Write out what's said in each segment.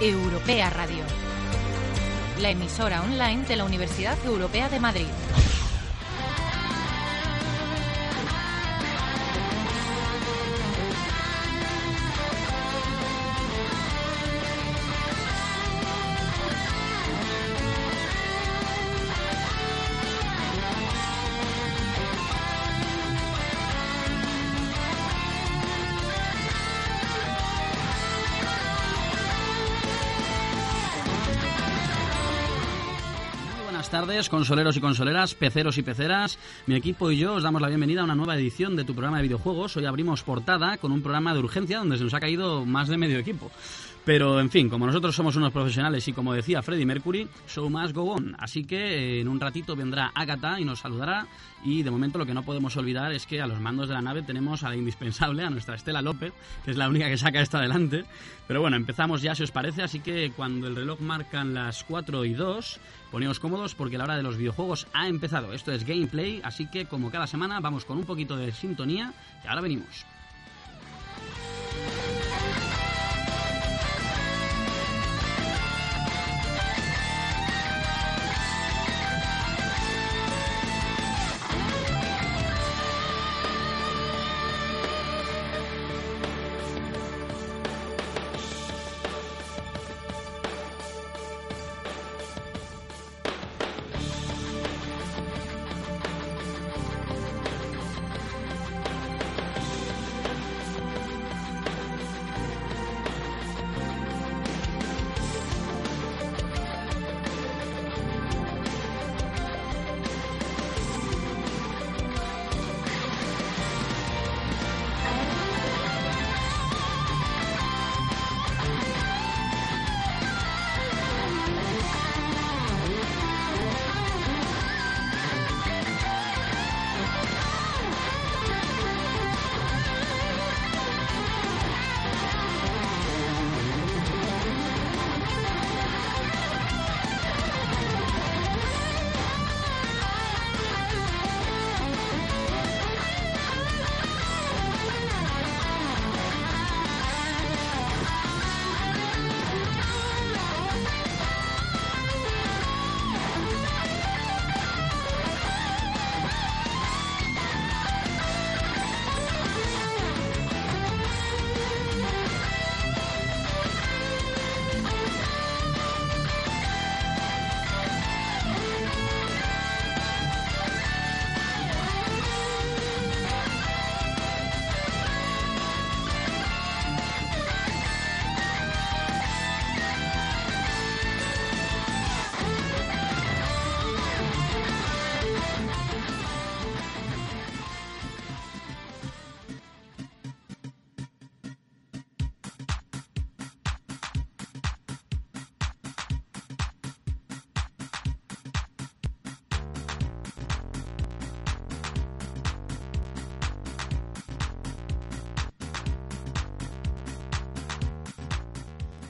Europea Radio, la emisora online de la Universidad Europea de Madrid. Tardes, consoleros y consoleras, peceros y peceras. Mi equipo y yo os damos la bienvenida a una nueva edición de tu programa de videojuegos. Hoy abrimos portada con un programa de urgencia donde se nos ha caído más de medio equipo. Pero, en fin, como nosotros somos unos profesionales y como decía Freddie Mercury, show must go on. Así que eh, en un ratito vendrá Agatha y nos saludará. Y de momento lo que no podemos olvidar es que a los mandos de la nave tenemos a la indispensable, a nuestra Estela López, que es la única que saca esto adelante. Pero bueno, empezamos ya si os parece, así que cuando el reloj marcan las 4 y 2, poneos cómodos porque la hora de los videojuegos ha empezado. Esto es gameplay, así que como cada semana vamos con un poquito de sintonía y ahora venimos.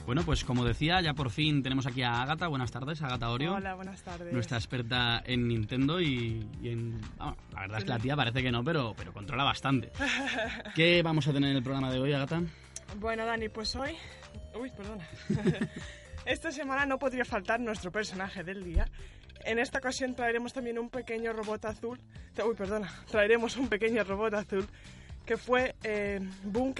Bueno, pues como decía, ya por fin tenemos aquí a Agata. Buenas tardes, Agata Orio. Hola, buenas tardes. Nuestra experta en Nintendo y, y en... vamos, la verdad es que la tía parece que no, pero, pero controla bastante. ¿Qué vamos a tener en el programa de hoy, Agata? Bueno, Dani, pues hoy... Uy, perdona. Esta semana no podría faltar nuestro personaje del día. En esta ocasión traeremos también un pequeño robot azul. Uy, perdona. Traeremos un pequeño robot azul que fue eh,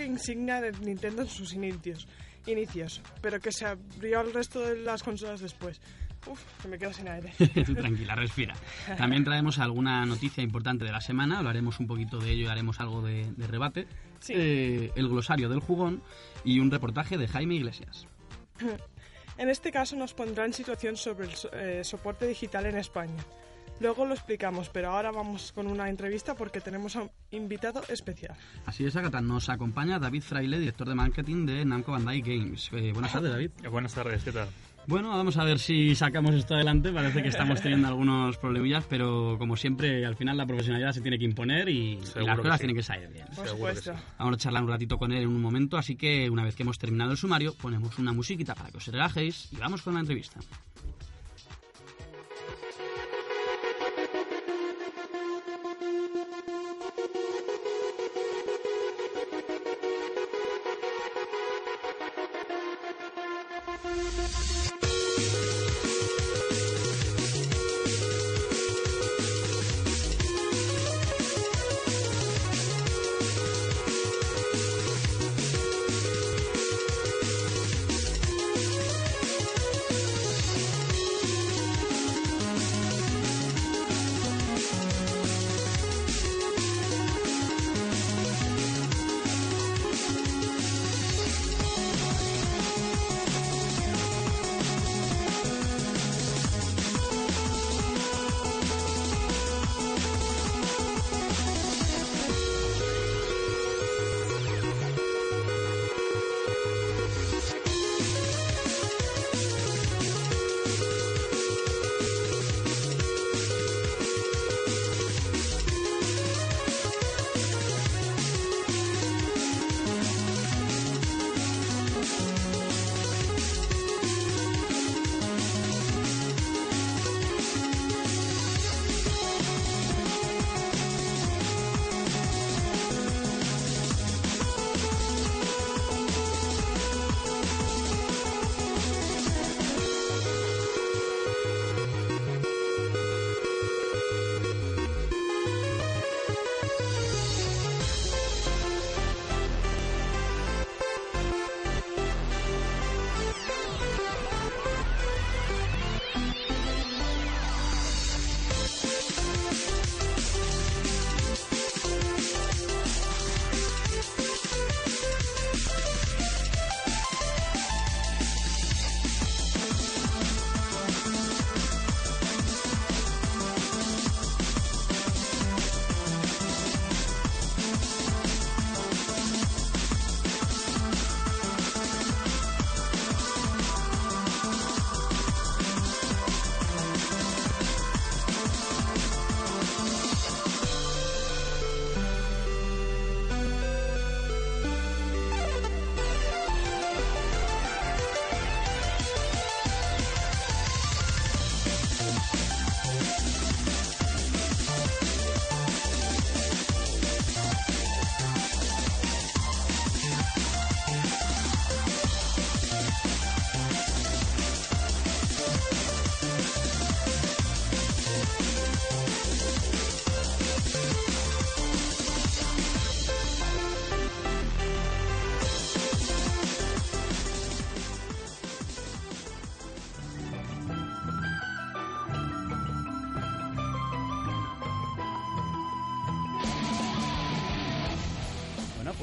insignia de Nintendo en sus inicios, inicios, pero que se abrió al resto de las consolas después. Uf, que me quedo sin aire. Tranquila, respira. También traemos alguna noticia importante de la semana, hablaremos un poquito de ello y haremos algo de, de rebate. Sí. Eh, el glosario del jugón y un reportaje de Jaime Iglesias. En este caso nos pondrá en situación sobre el so- eh, soporte digital en España. Luego lo explicamos, pero ahora vamos con una entrevista porque tenemos a un invitado especial. Así es, Agatha. Nos acompaña David Fraile, director de marketing de Namco Bandai Games. Eh, buenas tardes, David. Buenas tardes, ¿qué tal? Bueno, vamos a ver si sacamos esto adelante. Parece que estamos teniendo algunos problemillas, pero como siempre, al final la profesionalidad se tiene que imponer y, las que cosas sí. tienen que salir bien. Por supuesto. Vamos a charlar un ratito con él en un momento, así que una vez que hemos terminado el sumario, ponemos una musiquita para que os relajéis y vamos con la entrevista.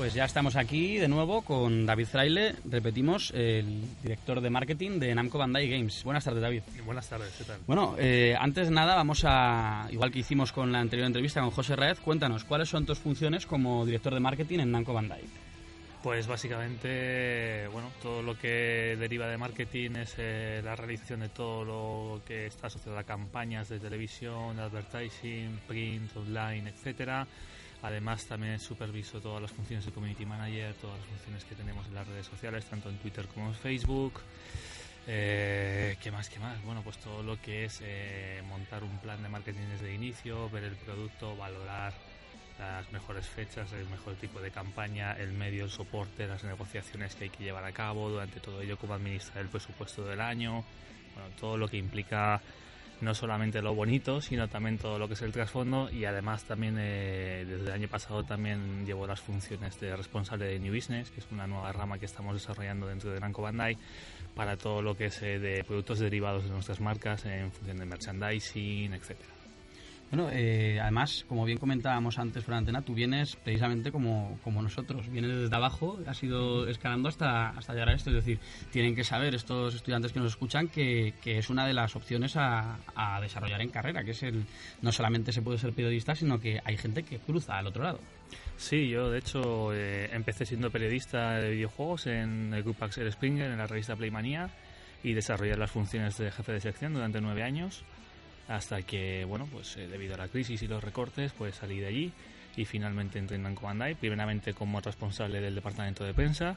Pues ya estamos aquí de nuevo con David Fraile, repetimos, el director de marketing de Namco Bandai Games. Buenas tardes, David. Buenas tardes, ¿qué tal? Bueno, eh, antes de nada vamos a, igual que hicimos con la anterior entrevista con José Raez, cuéntanos, ¿cuáles son tus funciones como director de marketing en Namco Bandai? Pues básicamente, bueno, todo lo que deriva de marketing es eh, la realización de todo lo que está asociado a campañas de televisión, de advertising, print, online, etcétera. Además también superviso todas las funciones de community manager, todas las funciones que tenemos en las redes sociales, tanto en Twitter como en Facebook. Eh, ¿Qué más? ¿Qué más? Bueno, pues todo lo que es eh, montar un plan de marketing desde el inicio, ver el producto, valorar las mejores fechas, el mejor tipo de campaña, el medio, el soporte, las negociaciones que hay que llevar a cabo, durante todo ello cómo administrar el presupuesto del año, bueno, todo lo que implica no solamente lo bonito, sino también todo lo que es el trasfondo y además también eh, desde el año pasado también llevo las funciones de responsable de New Business, que es una nueva rama que estamos desarrollando dentro de Namco Bandai para todo lo que es eh, de productos derivados de nuestras marcas en función de merchandising, etcétera. Bueno, eh, además, como bien comentábamos antes por antena, tú vienes precisamente como, como nosotros, vienes desde abajo, has ido escalando hasta, hasta llegar a esto, es decir, tienen que saber estos estudiantes que nos escuchan que, que es una de las opciones a, desarrollar en carrera, que es el, no solamente se puede ser periodista, sino que hay gente que cruza al otro lado. Sí, yo de hecho eh, empecé siendo periodista de videojuegos en el grupo Axel Springer, en la revista Playmania, y desarrollé las funciones de jefe de sección durante nueve años hasta que, bueno, pues eh, debido a la crisis y los recortes, pues salí de allí y finalmente entré en Bandai, primeramente como responsable del departamento de prensa,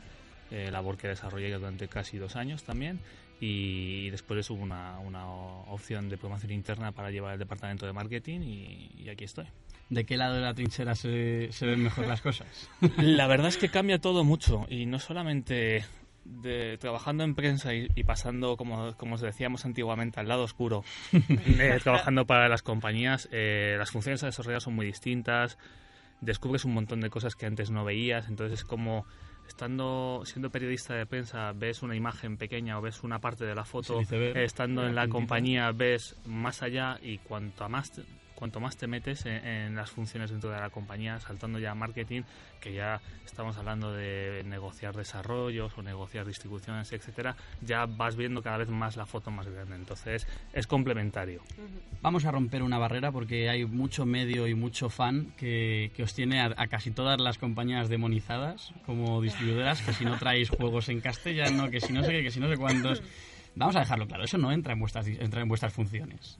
eh, labor que desarrollé durante casi dos años también, y después hubo una, una opción de promoción interna para llevar el departamento de marketing y, y aquí estoy. ¿De qué lado de la trinchera se, se ven mejor las cosas? La verdad es que cambia todo mucho y no solamente de, trabajando en prensa y, y pasando, como, como os decíamos antiguamente, al lado oscuro, eh, trabajando para las compañías, eh, las funciones a desarrollar son muy distintas, descubres un montón de cosas que antes no veías, entonces es como estando siendo periodista de prensa ves una imagen pequeña o ves una parte de la foto, eh, estando en la compañía ves más allá y cuanto a más cuanto más te metes en, las funciones dentro de la compañía, saltando ya a marketing, que ya estamos hablando de negociar desarrollos o negociar distribuciones, etcétera, ya vas viendo cada vez más la foto más grande. Entonces es complementario. Vamos a romper una barrera porque hay mucho medio y mucho fan que, os tiene a, casi todas las compañías demonizadas como distribuidoras, que si no traéis juegos en castellano, que si no sé qué, que si no sé cuántos. Vamos a dejarlo claro, eso no entra en vuestras funciones.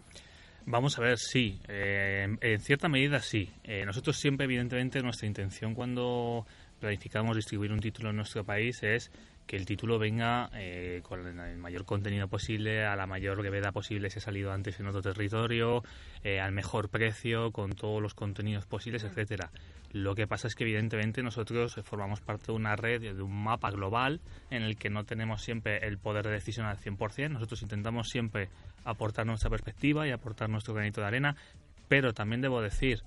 Vamos a ver, sí. eh, en- cierta medida sí. Eh, nosotros siempre, evidentemente, nuestra intención cuando planificamos distribuir un título en nuestro país es que el título venga eh, con el mayor contenido posible, a la mayor brevedad posible si ha salido antes en otro territorio, eh, al mejor precio, con todos los contenidos posibles, etcétera. Lo que pasa es que evidentemente nosotros formamos parte de una red, de un mapa global en el que no tenemos siempre el poder de decisión al 100%. Nosotros intentamos siempre aportar nuestra perspectiva y aportar nuestro granito de arena, pero también debo decir,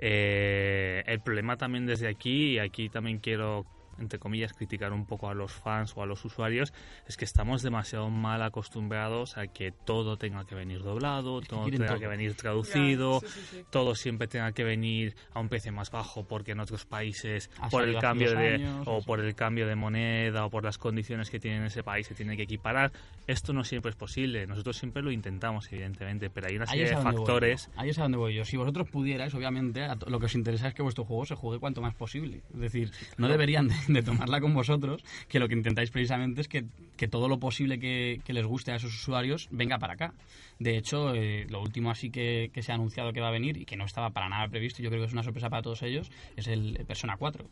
eh, el problema también desde aquí, y aquí también quiero entre comillas, criticar un poco a los fans o a los usuarios, es que estamos demasiado mal acostumbrados a que todo tenga que venir doblado, que todo tenga todo. que venir traducido, Ya, sí, sí, sí. todo siempre tenga que venir a un precio más bajo porque en otros países Ha por el cambio de años, o sí. por el cambio de moneda o por las condiciones que tiene en ese país se tiene que equiparar. Esto no siempre es posible. Nosotros siempre lo intentamos evidentemente, pero hay una serie es, de factores. Ahí es a donde voy yo. Si vosotros pudierais, obviamente, lo que os interesa es que vuestro juego se juegue cuanto más posible. Es decir, no deberían de, de tomarla con vosotros, que lo que intentáis precisamente es que, que todo lo posible que, les guste a esos usuarios venga para acá. De hecho, eh, lo último así que, que se ha anunciado que va a venir y que no estaba para nada previsto, yo creo que es una sorpresa para todos ellos, es el Persona 4.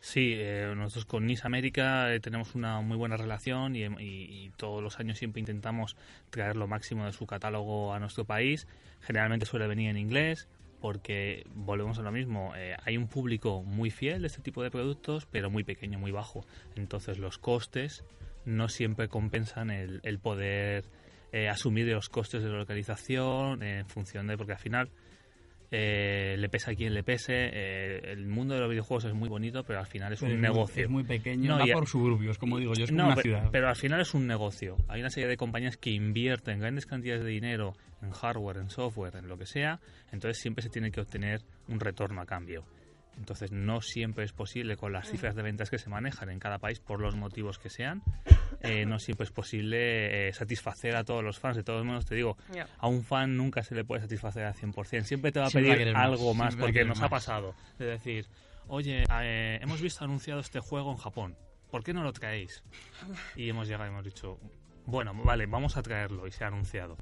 Sí, eh, nosotros con NIS América eh, tenemos una muy buena relación y- y todos los años siempre intentamos traer lo máximo de su catálogo a nuestro país. Generalmente suele venir en inglés porque volvemos a lo mismo. eh, hay un público muy fiel de este tipo de productos, pero muy pequeño, muy bajo. Entonces los costes no siempre compensan el, el poder eh, asumir los costes de localización en función de porque al final eh, le pese a quien le pese. eh, el mundo de los videojuegos es muy bonito, pero al final es un es muy- negocio. es muy pequeño, No, va por suburbios, como digo yo, es como No, una ciudad. pero al final es un negocio. Hay una serie de compañías que invierten grandes cantidades de dinero en hardware, en software, en lo que sea, entonces siempre se tiene que obtener un retorno a cambio. Entonces no siempre es posible con las cifras de ventas que se manejan en cada país por los motivos que sean, eh, no siempre es posible eh, satisfacer a todos los fans. De todos modos, te digo, Ya. a un fan nunca se le puede satisfacer al 100%. Siempre te va a Siempre va a pedir más, algo más, porque nos ha pasado. De decir, oye, eh, hemos visto anunciado este juego en Japón, ¿por qué no lo traéis? Y hemos llegado y hemos dicho, bueno, vale, vamos a traerlo y se ha anunciado.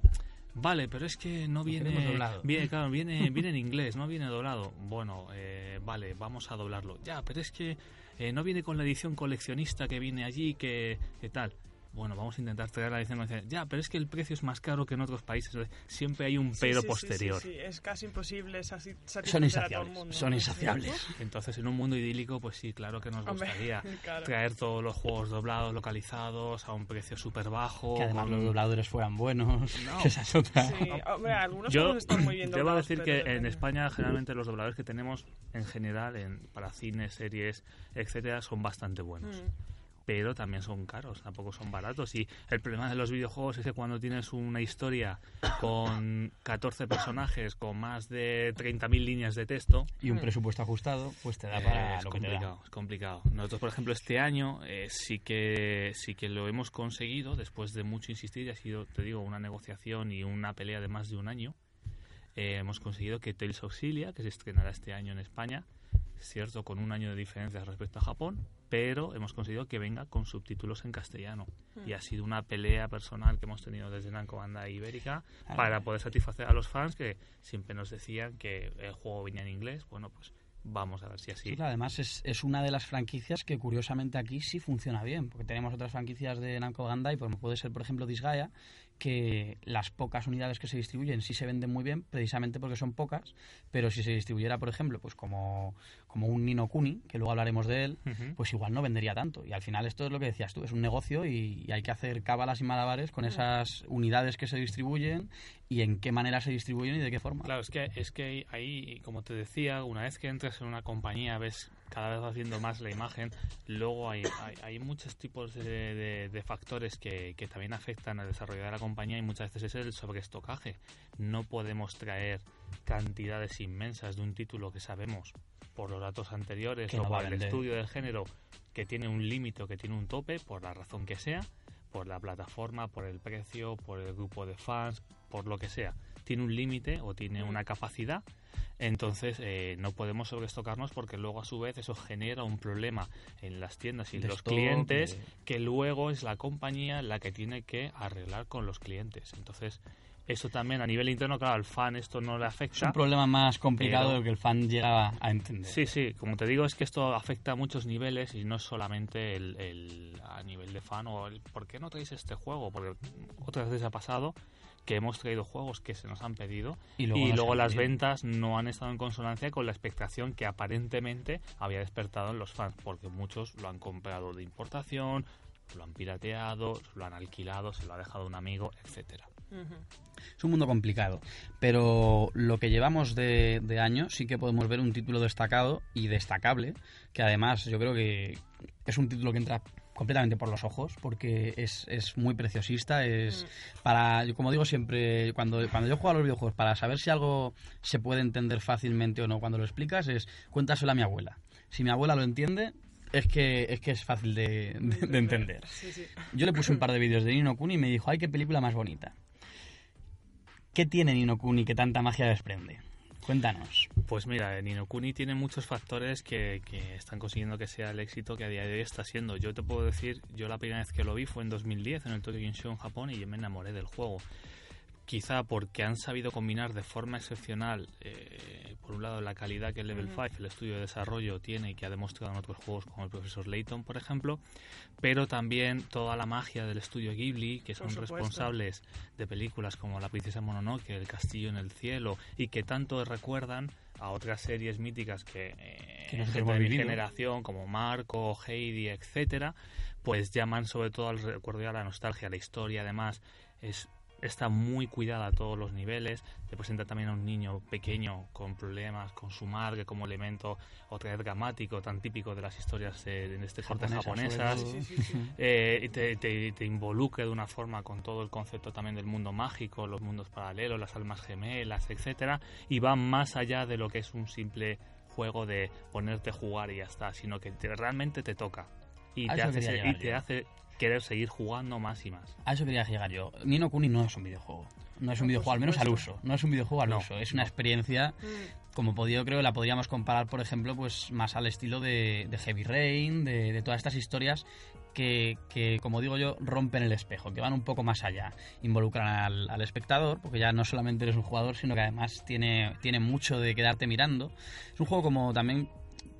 Vale, pero es que no viene, doblado. viene, claro, viene, viene en inglés, no viene doblado. Bueno, eh, vale, vamos a doblarlo. Ya, pero es que eh, no viene con la edición coleccionista que viene allí, que, que tal. Bueno, vamos a intentar traer la coleccionista. Ya, pero es que el precio es más caro que en otros países. Siempre hay un Sí, pero sí, sí, posterior. Sí, sí, es casi imposible sati- satisfacer Son a todo el insaciables, mundo. son insaciables. Entonces, en un mundo idílico, pues sí, claro que nos Hombre, gustaría claro. traer todos los juegos doblados, localizados, a un precio súper bajo. Que además con- los dobladores fueran buenos. No. esa es otra. Sí, hombre, algunos Yo juegos están muy bien debo doblados, decir que en. España generalmente los dobladores que tenemos en general en, para cines, series, etcétera, son bastante buenos. Mm. Pero también son caros, tampoco son baratos. Y el problema de los videojuegos es que cuando tienes una historia con 14 personajes, con más de 30.000 líneas de texto... Y un presupuesto ajustado, pues te da para es lo complicado, es complicado. Nosotros, por ejemplo, este año eh, sí que sí que lo hemos conseguido después de mucho insistir. Ha sido, te digo, una negociación y una pelea de más de un año. Eh, hemos conseguido que Tales Auxilia, que se estrenará este año en España, es cierto, con un año de diferencia respecto a Japón, pero hemos conseguido que venga con subtítulos en castellano. Y ha sido una pelea personal que hemos tenido desde Namco Bandai Ibérica para poder satisfacer a los fans que siempre nos decían que el juego venía en inglés. Bueno, pues vamos a ver si así. Sí, además es, es una de las franquicias que curiosamente aquí sí funciona bien, porque tenemos otras franquicias de Namco Bandai, como puede ser, por ejemplo, Disgaea, que las pocas unidades que se distribuyen sí se venden muy bien, precisamente porque son pocas, pero si se distribuyera, por ejemplo, pues como, como un Nino Kuni, que luego hablaremos de él, pues igual no vendería tanto. Y al final esto es lo que decías tú, es un negocio y, y hay que hacer cábalas y malabares con esas unidades que se distribuyen y en qué manera se distribuyen y de qué forma. Claro, es que, es que ahí, como te decía, una vez que entras en una compañía, ves cada vez va haciendo más la imagen, luego hay, hay, hay muchos tipos de, de- de factores que, que también afectan al desarrollo de la compañía y muchas veces es el sobreestocaje. No podemos traer cantidades inmensas de un título que sabemos por los datos anteriores Que o no por el estudio del género que tiene un límite o que tiene un tope, por la razón que sea, por la plataforma, por el precio, por el grupo de fans, por lo que sea. Tiene un límite o tiene una capacidad, entonces eh, no podemos sobreestocarnos porque luego a su vez eso genera un problema en las tiendas y en los clientes que luego es la compañía la que tiene que arreglar con los clientes. Entonces eso también a nivel interno, claro, al fan esto no le Es afecta. un problema más complicado Pero- de lo que el fan llega a entender. Sí, sí, como te digo, es que esto afecta a muchos niveles y no es solamente el, el- a nivel de fan o el ¿por qué no traéis este juego? Porque otras veces ha pasado que hemos traído juegos que se nos han pedido Y y luego las ventas no han estado en consonancia con la expectación que aparentemente había despertado en los fans, porque muchos lo han comprado de importación, lo han pirateado, lo han alquilado, se lo ha dejado un amigo, etcétera. Es un mundo complicado, pero lo que llevamos de, de año sí que podemos ver un título destacado y destacable, que además yo creo que es un título que entra completamente por los ojos, porque es, es muy preciosista, es para, yo como digo siempre, cuando, cuando yo juego a los videojuegos, para saber si algo se puede entender fácilmente o no cuando lo explicas, es cuéntaselo a mi abuela. Si mi abuela lo entiende, es que es, que es fácil de, de- de entender. Sí, sí. Yo le puse un par de vídeos de Nino Kuni y me dijo, ay, qué película más bonita. ¿Qué tiene Nino Kuni que tanta magia desprende? Cuéntanos. Pues mira, Nino Kuni tiene muchos factores que, que están consiguiendo que sea el éxito que a día de hoy está siendo. Yo te puedo decir, yo la primera vez que lo vi fue en 2010 en el Tokyo Game Show en Japón y yo me enamoré del juego. Quizá porque han sabido combinar de forma excepcional, eh, por un lado, la calidad que el Level 5, el estudio de desarrollo, tiene y que ha demostrado en otros juegos como el Profesor Layton, por ejemplo, pero también toda la magia del estudio Ghibli, que son responsables de películas como La Princesa Mononoke, El Castillo en el Cielo, y que tanto recuerdan a otras series míticas que, eh, Que gente de mi generación, como Marco, Heidi, etcétera, pues llaman sobre todo al recuerdo y a la nostalgia. La historia, además, es está muy cuidada a todos los niveles. Te presenta también a un niño pequeño con problemas con su madre como elemento otra vez dramático, tan típico de las historias eh, de este corte japonesas. todo. Sí, sí, sí. Eh, y te, te, te involucre de una forma con todo el concepto también del mundo mágico, los mundos paralelos, las almas gemelas, etcétera, y va más allá de lo que es un simple juego de ponerte a jugar y ya está, sino que te- realmente te toca y A te, hace, y te hace querer seguir jugando más y más. A eso quería llegar yo. Nino Kuni no es un videojuego. No es un videojuego, al menos al uso. No es un videojuego al No, uso. Es una experiencia, Mm. como podía, creo la podríamos comparar, por ejemplo, pues más al estilo de, de Heavy Rain, de, de todas estas historias que, que, como digo yo, rompen el espejo, que van un poco más allá. Involucran al, al espectador, porque ya no solamente eres un jugador, sino que además tiene, tiene mucho de quedarte mirando. Es un juego como también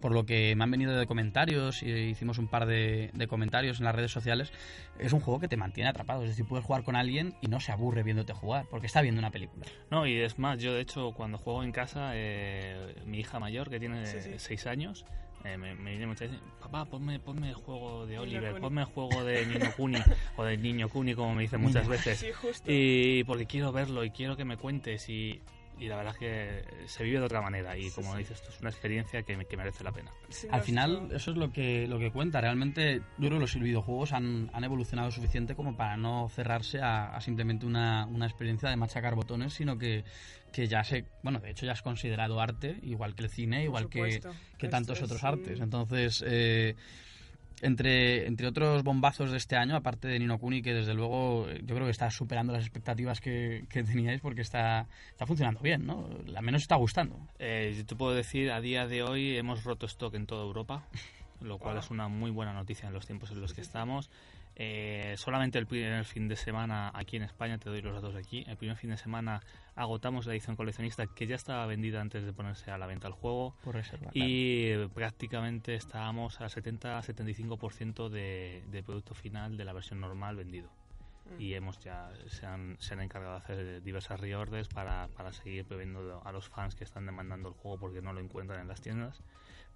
por lo que me han venido de comentarios y hicimos un par de, de comentarios en las redes sociales, es un juego que te mantiene atrapado. Es decir, puedes jugar con alguien y no se aburre viéndote jugar, porque está viendo una película. No, y es más, yo de hecho cuando juego en casa, eh, mi hija mayor, que tiene Sí, sí. 6 años, eh, me, me viene muchas veces, papá, ponme, ponme el juego de Oliver, Kuni". ponme el juego de Niño Kuni, o de Niño Kuni, como me dicen muchas veces. Sí, justo. Y porque quiero verlo y quiero que me cuentes y y la verdad es que se vive de otra manera y como dices, esto es una experiencia que, que merece la pena. Al final eso es lo que, lo que cuenta. Realmente yo creo que los videojuegos han, han evolucionado suficiente como para no cerrarse a, simplemente una, una, experiencia de machacar botones, sino que, que ya se, bueno, de hecho ya es considerado arte, igual que el cine, igual que, que tantos otros artes. Entonces... Eh, entre, entre otros bombazos de este año, aparte de Nino Kuni, que desde luego eh, yo creo que está superando las expectativas que, teníais porque está, está funcionando bien, ¿no? Al menos está gustando. Eh, yo te puedo decir, a día de hoy hemos roto stock en toda Europa, lo cual es una muy buena noticia en los tiempos en los que estamos. Eh, solamente el primer fin de semana aquí en España, te doy los datos aquí, el primer fin de semana agotamos la edición coleccionista que ya estaba vendida antes de ponerse a la venta el juego. Por reserva. Y prácticamente estábamos a 70-75% de, de producto final de la versión normal vendido. Mm. Y hemos ya se han, se han encargado de hacer diversas reorders para, para seguir bebiendo a los fans que están demandando el juego porque no lo encuentran en las tiendas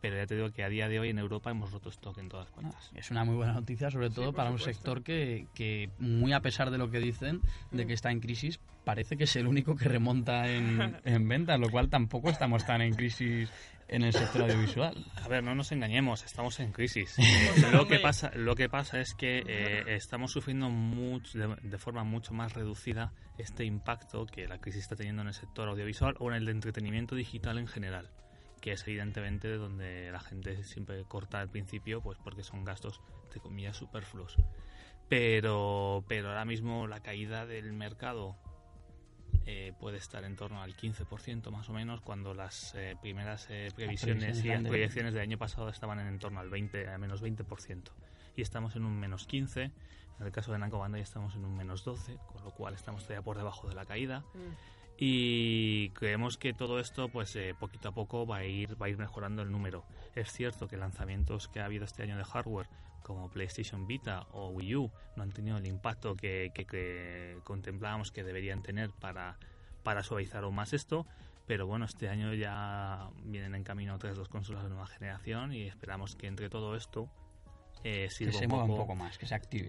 pero ya te digo que a día de hoy en Europa hemos roto stock en todas partes. es una muy buena noticia, sobre todo para un sector que, que, muy a pesar de lo que dicen, de que está en crisis, parece que es el único que remonta en, en ventas, lo cual tampoco estamos tan en crisis en el sector audiovisual. A ver, no nos engañemos, estamos en crisis. lo que pasa, lo que pasa es que eh, estamos sufriendo mucho, de, forma mucho más reducida este impacto que la crisis está teniendo en el sector audiovisual o en el de entretenimiento digital en general que es evidentemente donde la gente siempre corta al principio, pues porque son gastos, de comillas, superfluos. Pero, pero ahora mismo la caída del mercado eh, puede estar en torno al 15% más o menos, cuando las eh, primeras eh, previsiones y proyecciones del año pasado estaban en, torno al 20, a menos 20%. Y estamos en un menos 15, en el caso de Nanco Banda ya estamos en un menos 12, con lo cual estamos todavía por debajo de la caída. Mm y creemos que todo esto pues eh, poquito a poco va a ir va a ir mejorando el número. Es cierto que lanzamientos que ha habido este año de hardware como PlayStation Vita o Wii U no han tenido el impacto que, que, contemplábamos que deberían tener para, para suavizar aún más esto pero bueno este año ya vienen en camino otras dos consolas de nueva generación y esperamos que entre todo esto eh, que se mueva un poco. más que se active.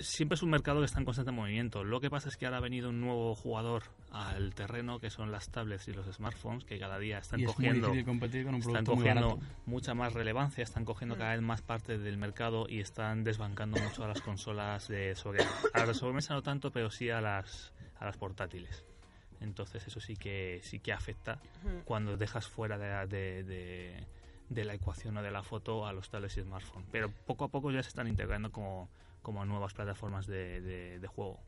Siempre es un mercado que está en constante movimiento. Lo que pasa es que ahora ha venido un nuevo jugador al terreno, que son las tablets y los smartphones, que cada día están cogiendo, están cogiendo mucha más relevancia, están cogiendo cada vez más parte del mercado y están desbancando mucho a las consolas de sobre a las sobremesa no tanto, pero sí a las a las portátiles. Entonces eso sí que sí que afecta cuando dejas fuera de, de, de la ecuación o de la foto a los tablets y smartphones. Pero poco a poco ya se están integrando como como nuevas plataformas de, juego.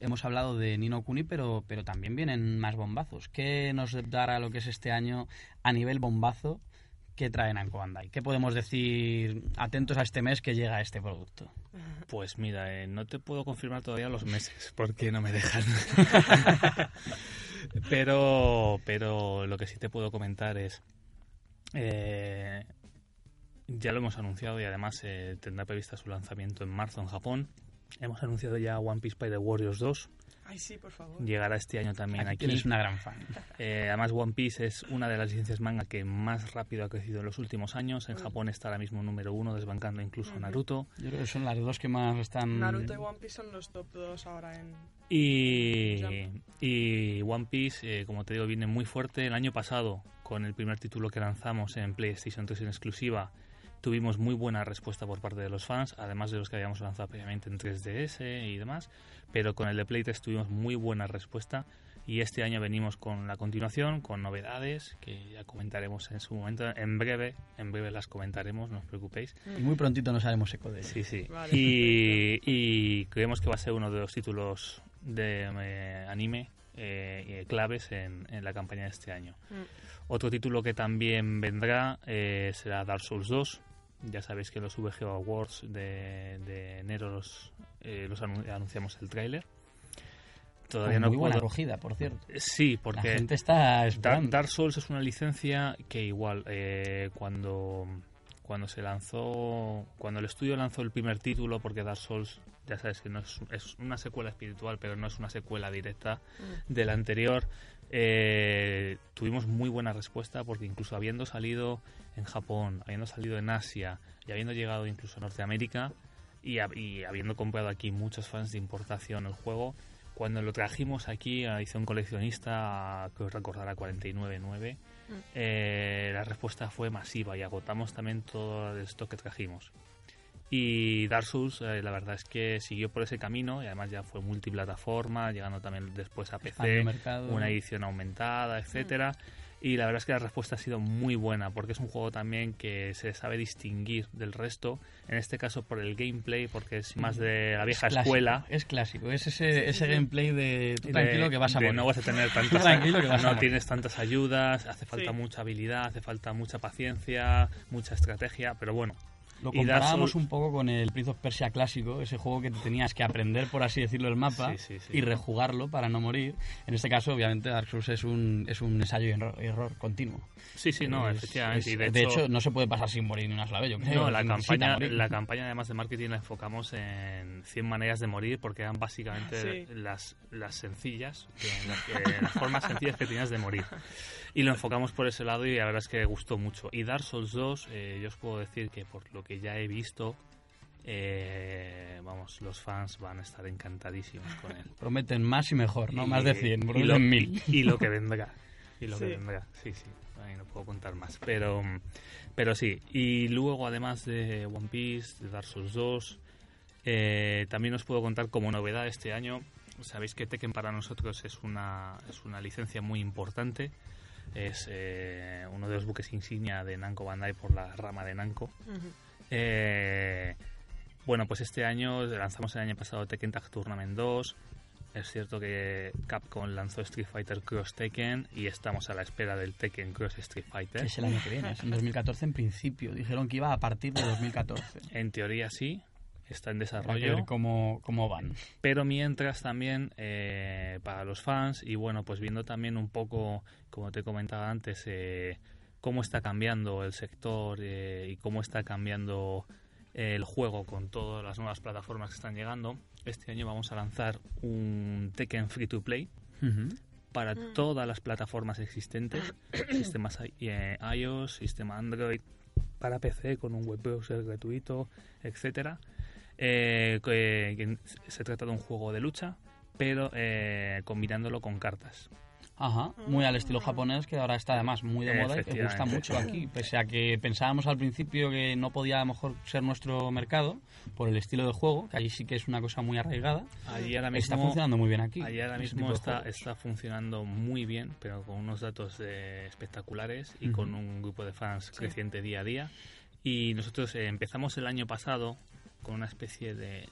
Hemos hablado de Nino Kuni, pero, pero también vienen más bombazos. ¿Qué nos dará lo que es este año a nivel bombazo que traen Namco Bandai? ¿Qué podemos decir atentos a este mes que llega este producto? Pues mira, eh, no te puedo confirmar todavía los meses porque no me dejan. pero, pero lo que sí te puedo comentar es eh, ya lo hemos anunciado y además eh, tendrá prevista su lanzamiento en marzo en Japón. Hemos anunciado ya One Piece by the Warriors 2. Ay, sí, por favor. Llegará este año también aquí. aquí. una gran fan. Eh, además, One Piece es una de las licencias manga que más rápido ha crecido en los últimos años. En mm. Japón está ahora mismo número uno, desbancando incluso Naruto. Yo creo que son las dos que más están... Naruto y One Piece son los top dos ahora en... Y, y One Piece, eh, como te digo, viene muy fuerte. El año pasado, con el primer título que lanzamos en PlayStation 3 en exclusiva, tuvimos muy buena respuesta por parte de los fans, además de los que habíamos lanzado previamente en 3DS y demás, pero con el de Playtest tuvimos muy buena respuesta y este año venimos con la continuación, con novedades que ya comentaremos en su momento, en breve, en breve las comentaremos, no os preocupéis. Y muy prontito nos haremos eco de Sí, sí. Y, creemos que va a ser uno de los títulos de eh, anime eh, claves en, la campaña de este año. Mm. Otro título que también vendrá eh, será Dark Souls 2, ya sabéis que los VG Awards de, enero los, eh, anunciamos el tráiler. Todavía no muy buena acogida, por cierto. Sí, porque la gente está Dark, Souls es una licencia que igual eh, cuando cuando se lanzó, cuando el estudio lanzó el primer título, porque Dark Souls, ya sabes que no es, es una secuela espiritual, pero no es una secuela directa mm. del anterior, eh, tuvimos muy buena respuesta porque incluso habiendo salido en Japón, habiendo salido en Asia y habiendo llegado incluso a Norteamérica y, y habiendo comprado aquí muchos fans de importación el juego, cuando lo trajimos aquí a edición coleccionista, que os recordará 49.9, eh, la respuesta fue masiva y agotamos también todo el stock que trajimos. Y Dark Souls, eh, la verdad es que siguió por ese camino y además ya fue multiplataforma, llegando también después a PC, una edición aumentada, etcétera. Y la verdad es que la respuesta ha sido muy buena, porque es un juego también que se sabe distinguir del resto, en este caso por el gameplay, porque es más de la vieja Es clásico, escuela. Es clásico, es ese, ese gameplay de tú de- tranquilo que vas a morir. no vas a tener tantas Tranquilo que vas a no tienes tantas ayudas hace falta Sí. mucha habilidad hace falta mucha paciencia mucha estrategia pero bueno Lo comparábamos Souls- un poco con el Prince of Persia clásico, ese juego que te tenías que aprender, por así decirlo, el mapa Sí, sí, sí. y rejugarlo para no morir. En este caso, obviamente, Dark Souls es un, es un ensayo y error, error continuo. sí sí no Es- efectivamente es- y de, hecho, no se puede pasar sin morir ni una sola vez, yo creo. no, la campaña, morir. la campaña además de marketing la enfocamos en 100 maneras de morir porque eran básicamente Sí. las, las sencillas, que- las, que- las formas sencillas que tenías de morir. Y lo enfocamos por ese lado y la verdad es que gustó mucho. Y Dark Souls 2, eh, yo os puedo decir que por lo que ya he visto, eh, vamos, los fans van a estar encantadísimos con él. Prometen más y mejor, no Y- más de 100, y lo, mil. y lo que vendrá. Y lo que vendrá, sí, sí. Ahí no puedo contar más. Pero, pero sí. Y luego, además de One Piece, de Dark Souls 2, eh, también os puedo contar como novedad este año. Sabéis que Tekken para nosotros es una, es una licencia muy importante. Es eh, uno de los buques insignia de Namco Bandai por la rama de Namco. Eh, bueno, pues este año lanzamos el año pasado Tekken Tag Tournament 2. Es cierto que Capcom lanzó Street Fighter Cross Tekken y estamos a la espera del Tekken Cross Street Fighter. Es el año que viene, es en 2014 en principio. Dijeron que iba a partir de 2014. En teoría sí, está en desarrollo. ver cómo, cómo van. Pero mientras también eh, para los fans y bueno, pues viendo también un poco, como te comentaba antes, eh, cómo está cambiando el sector eh, y cómo está cambiando el juego con todas las nuevas plataformas que están llegando. Este año vamos a lanzar un Tekken Free to Play para todas las plataformas existentes, sistemas iOS, sistema Android, para PC con un web browser gratuito, etcétera. Eh, se trata de un juego de lucha, pero eh, combinándolo con cartas. Ajá, muy al estilo japonés, que ahora está además muy de moda y que gusta mucho aquí. Pese a que pensábamos al principio que no podía a lo mejor ser nuestro mercado por el estilo de juego, que allí sí que es una cosa muy arraigada, Allí ahora está mismo, funcionando muy bien aquí. allí ahora mismo está, está funcionando muy bien, pero con unos datos eh, espectaculares y con un grupo de fans creciente día a día. Y nosotros eh, empezamos el año pasado con una especie de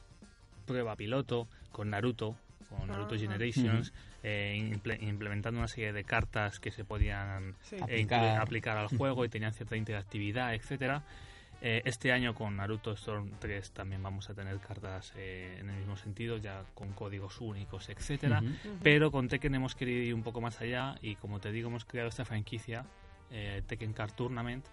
prueba piloto con Naruto, con Naruto Ajá. Generations, eh, imple- implementando una serie de cartas que se podían Sí. eh, Aplicar. al juego y tenían cierta interactividad, etcétera. Eh, este año con Naruto Storm 3 también vamos a tener cartas eh, en el mismo sentido, ya con códigos únicos, etcétera. Pero con Tekken hemos querido ir un poco más allá y como te digo hemos creado esta franquicia eh, Tekken Card Tournament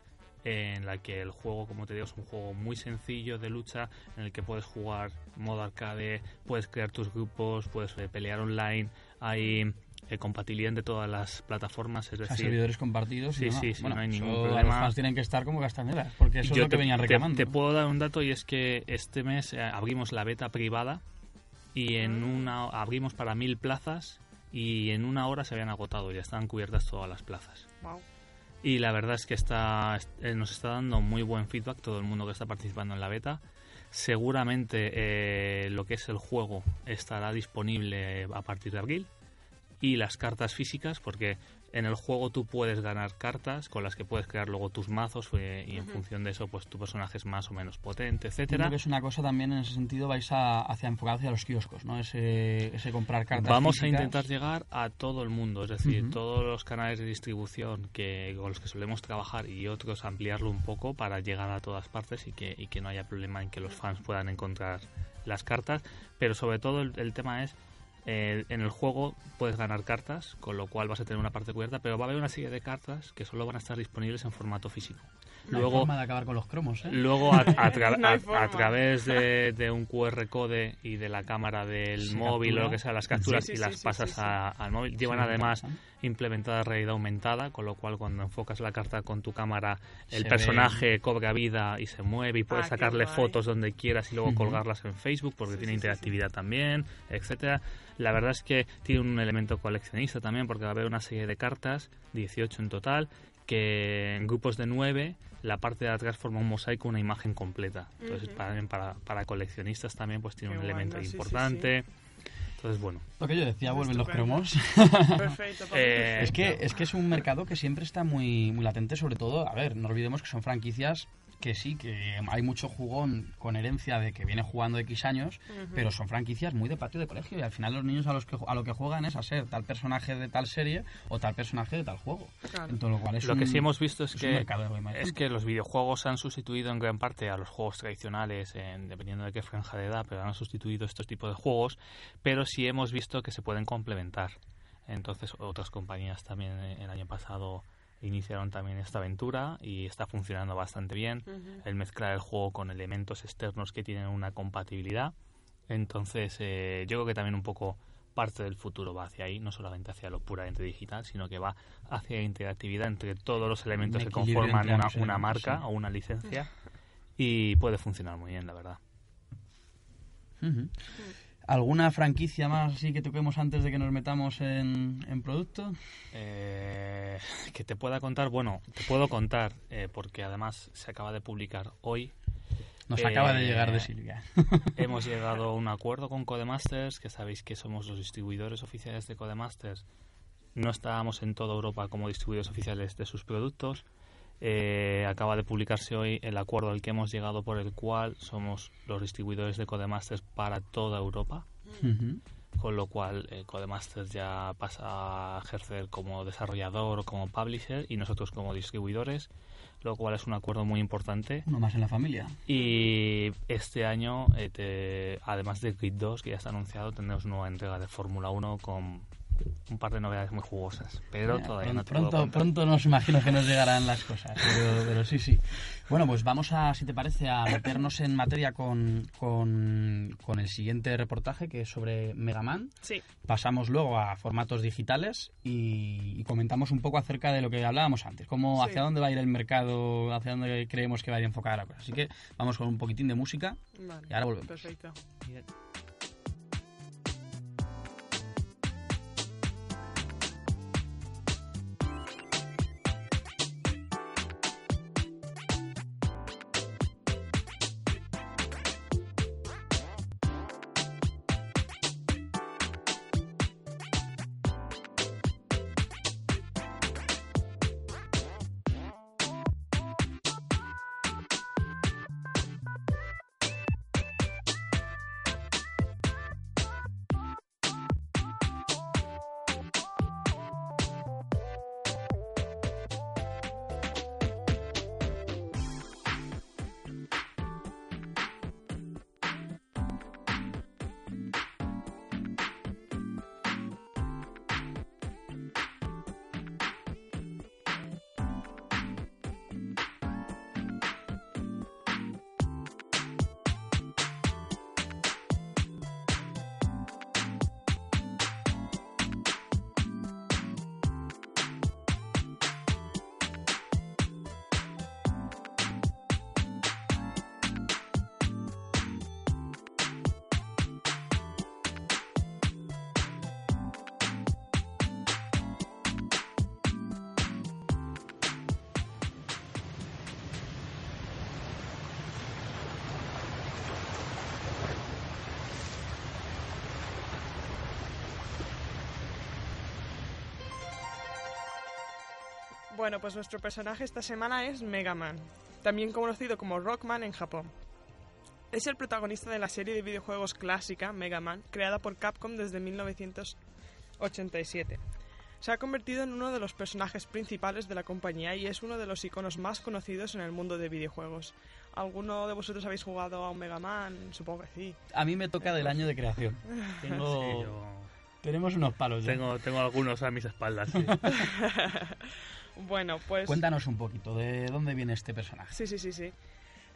en la que el juego, como te digo, es un juego muy sencillo de lucha en el que puedes jugar modo arcade, puedes crear tus grupos, puedes eh, pelear online, hay eh, compatibilidad entre todas las plataformas, es O sea, decir, servidores compartidos. y Sí, sí, sí, Bueno, no hay ningún problema. Los tienen que estar como castañeras, porque eso es Yo lo que te, venían te- reclamando. te puedo dar un dato y es que este mes eh, abrimos la beta privada y en una abrimos para mil plazas y en una hora se habían agotado, ya estaban cubiertas todas las plazas. Wow. Y la verdad es que está, eh, nos está dando muy buen feedback todo el mundo que está participando en la beta. Seguramente eh, lo que es el juego estará disponible a partir de abril y las cartas físicas, porque en el juego tú puedes ganar cartas con las que puedes crear luego tus mazos eh, y en función de eso pues tu personaje es más o menos potente, etcétera. que es una cosa también en ese sentido vais a, hacia enfocado hacia los kioscos, ¿no? Ese, ese comprar cartas Vamos a físicas. intentar llegar a todo el mundo, es decir, Ujú. todos los canales de distribución que con los que solemos trabajar y otros ampliarlo un poco para llegar a todas partes y que, y que no haya problema en que los fans puedan encontrar las cartas. Pero sobre todo el, el tema es eh, en el juego puedes ganar cartas, con lo cual vas a tener una parte cubierta, pero va a haber una serie de cartas que solo van a estar disponibles en formato físico. No hay Luego, forma de acabar con los cromos, ¿eh? luego a, a tra- No hay a- a forma. través de, de un QR code y de la cámara del móvil o lo que sea, las capturas Sí, sí, y sí, las sí, pasas sí, sí. a- al móvil. Llevan Sí, además. Implementada realidad aumentada, con lo cual cuando enfocas la carta con tu cámara, el Se ve- personaje cobra vida y se mueve y puedes Ah, sacarle fotos donde quieras y luego colgarlas en Facebook porque Sí, tiene sí, sí, sí. interactividad también, etcétera. La verdad es que tiene un elemento coleccionista también porque va a haber una serie de cartas, 18 en total, que en grupos de 9 la parte de atrás forma un mosaico, una imagen completa. Entonces, Ujú. para, para, para coleccionistas también pues tiene Qué un elemento ¿no? Sí, sí, importante. Entonces, bueno, Lo que yo decía, vuelven los cromos. Perfecto. Eh, Es que, perfecto. es que es un mercado que siempre está muy, muy latente, sobre todo, a ver, no olvidemos que son franquicias que sí, que hay mucho jugón con herencia de que viene jugando X años, pero son franquicias muy de patio de colegio y al final los niños a, los que, a lo que juegan es a ser tal personaje de tal serie o tal personaje de tal juego. Claro. Entonces, lo cual es lo un- que sí hemos visto es, es que es que los videojuegos han sustituido en gran parte a los juegos tradicionales, en- dependiendo de qué franja de edad, pero han sustituido estos tipos de juegos, pero sí hemos visto que se pueden complementar. Entonces otras compañías también eh, el año pasado iniciaron también esta aventura y está funcionando bastante bien. El mezclar el juego con elementos externos que tienen una compatibilidad. Entonces eh, yo creo que también un poco parte del futuro va hacia ahí, no solamente hacia lo puramente digital, sino que va hacia interactividad entre todos los elementos que conforman una, marca sí. o una licencia y puede funcionar muy bien, la verdad. ¿Alguna franquicia más así que toquemos antes de que nos metamos en, en producto? Eh, que te pueda contar, bueno, te puedo contar, eh, porque además se acaba de publicar hoy. Nos Eh, acaba de llegar de Silvia. Hemos llegado a un acuerdo con Codemasters, que sabéis que somos los distribuidores oficiales de Codemasters. No estábamos en toda Europa como distribuidores oficiales de sus productos. Eh, acaba de publicarse hoy el acuerdo al que hemos llegado por el cual somos los distribuidores de Codemasters para toda Europa con lo cual eh, Codemasters ya pasa a ejercer como desarrollador o como publisher y nosotros como distribuidores, lo cual es un acuerdo muy importante. Uno más en la familia. Y este año, eh, te- además de Grid 2, que ya está anunciado, tendremos nueva entrega de Fórmula 1 con un par de novedades muy jugosas, pero Eh, todavía no te pronto, puedo pronto nos imagino que nos llegarán las cosas, pero, pero sí, sí. Bueno, pues vamos a, si te parece, a meternos en materia con, con, con el siguiente reportaje, que es sobre Mega Man. Sí. Pasamos luego a formatos digitales y, y comentamos un poco acerca de lo que hablábamos antes, cómo Sí. hacia dónde va a ir el mercado, hacia dónde creemos que va a ir enfocada la cosa. Así que vamos con un poquitín de música Vale. y ahora volvemos. Perfecto. Bien. Bueno, pues nuestro personaje esta semana es Mega Man, también conocido como Rockman en Japón. Es el protagonista de la serie de videojuegos clásica Mega Man, creada por Capcom desde 1987. Se ha convertido en uno de los personajes principales de la compañía y es uno de los iconos más conocidos en el mundo de videojuegos. ¿Alguno de vosotros habéis jugado a un Mega Man? Supongo que sí. A mí me toca del año de creación. Tengo, Sí, yo Tenemos unos palos ya. tengo, tengo algunos a mis espaldas. sí. Bueno, pues... Cuéntanos un poquito, ¿de dónde viene este personaje? Sí, sí, sí, sí.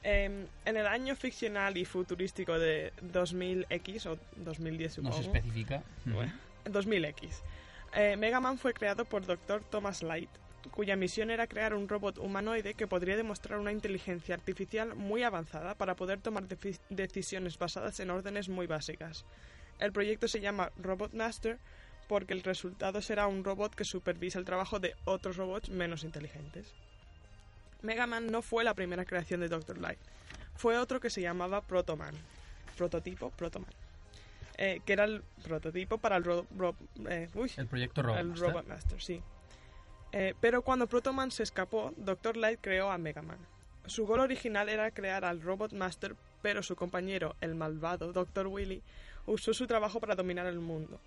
Em, en el año ficcional y futurístico de 2000X, o 2010 No supongo. se especifica. Bueno, 2000X. Eh, Mega Man fue creado por Dr. Thomas Light, cuya misión era crear un robot humanoide que podría demostrar una inteligencia artificial muy avanzada para poder tomar decisiones basadas en órdenes muy básicas. El proyecto se llama Robot Master porque el resultado será un robot que supervisa el trabajo de otros robots menos inteligentes. Mega Man no fue la primera creación de Dr. Light, fue otro que se llamaba Protoman, prototipo Protoman, eh, que era el prototipo para el ro- ro- eh, uy, El proyecto Robot el Master. Robot Master, sí. Eh, pero cuando Protoman se escapó, Dr. Light creó a Mega Man. Su gol original era crear al Robot Master, pero su compañero, el malvado Dr. Willy, usó su trabajo para dominar el mundo.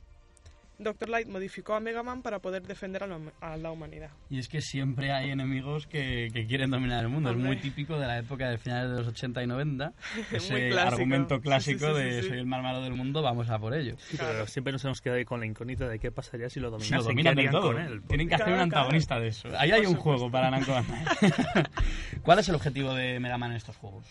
Dr. Light modificó a Mega Man para poder defender a la, hum- a la humanidad. Y es que siempre hay enemigos que, que quieren dominar el mundo. Es muy típico de la época de finales de los 80 y 90. Ese clásico. argumento clásico sí, sí, de sí, sí. soy el más malo del mundo, vamos a por ello. Sí, pero siempre nos hemos quedado ahí con la incógnita de qué pasaría si lo Si dominasen, lo dominan del todo. con él. Tienen que hacer un antagonista de eso. Ahí hay un juego para Namco Bandai. ¿Cuál es el objetivo de Mega Man en estos juegos?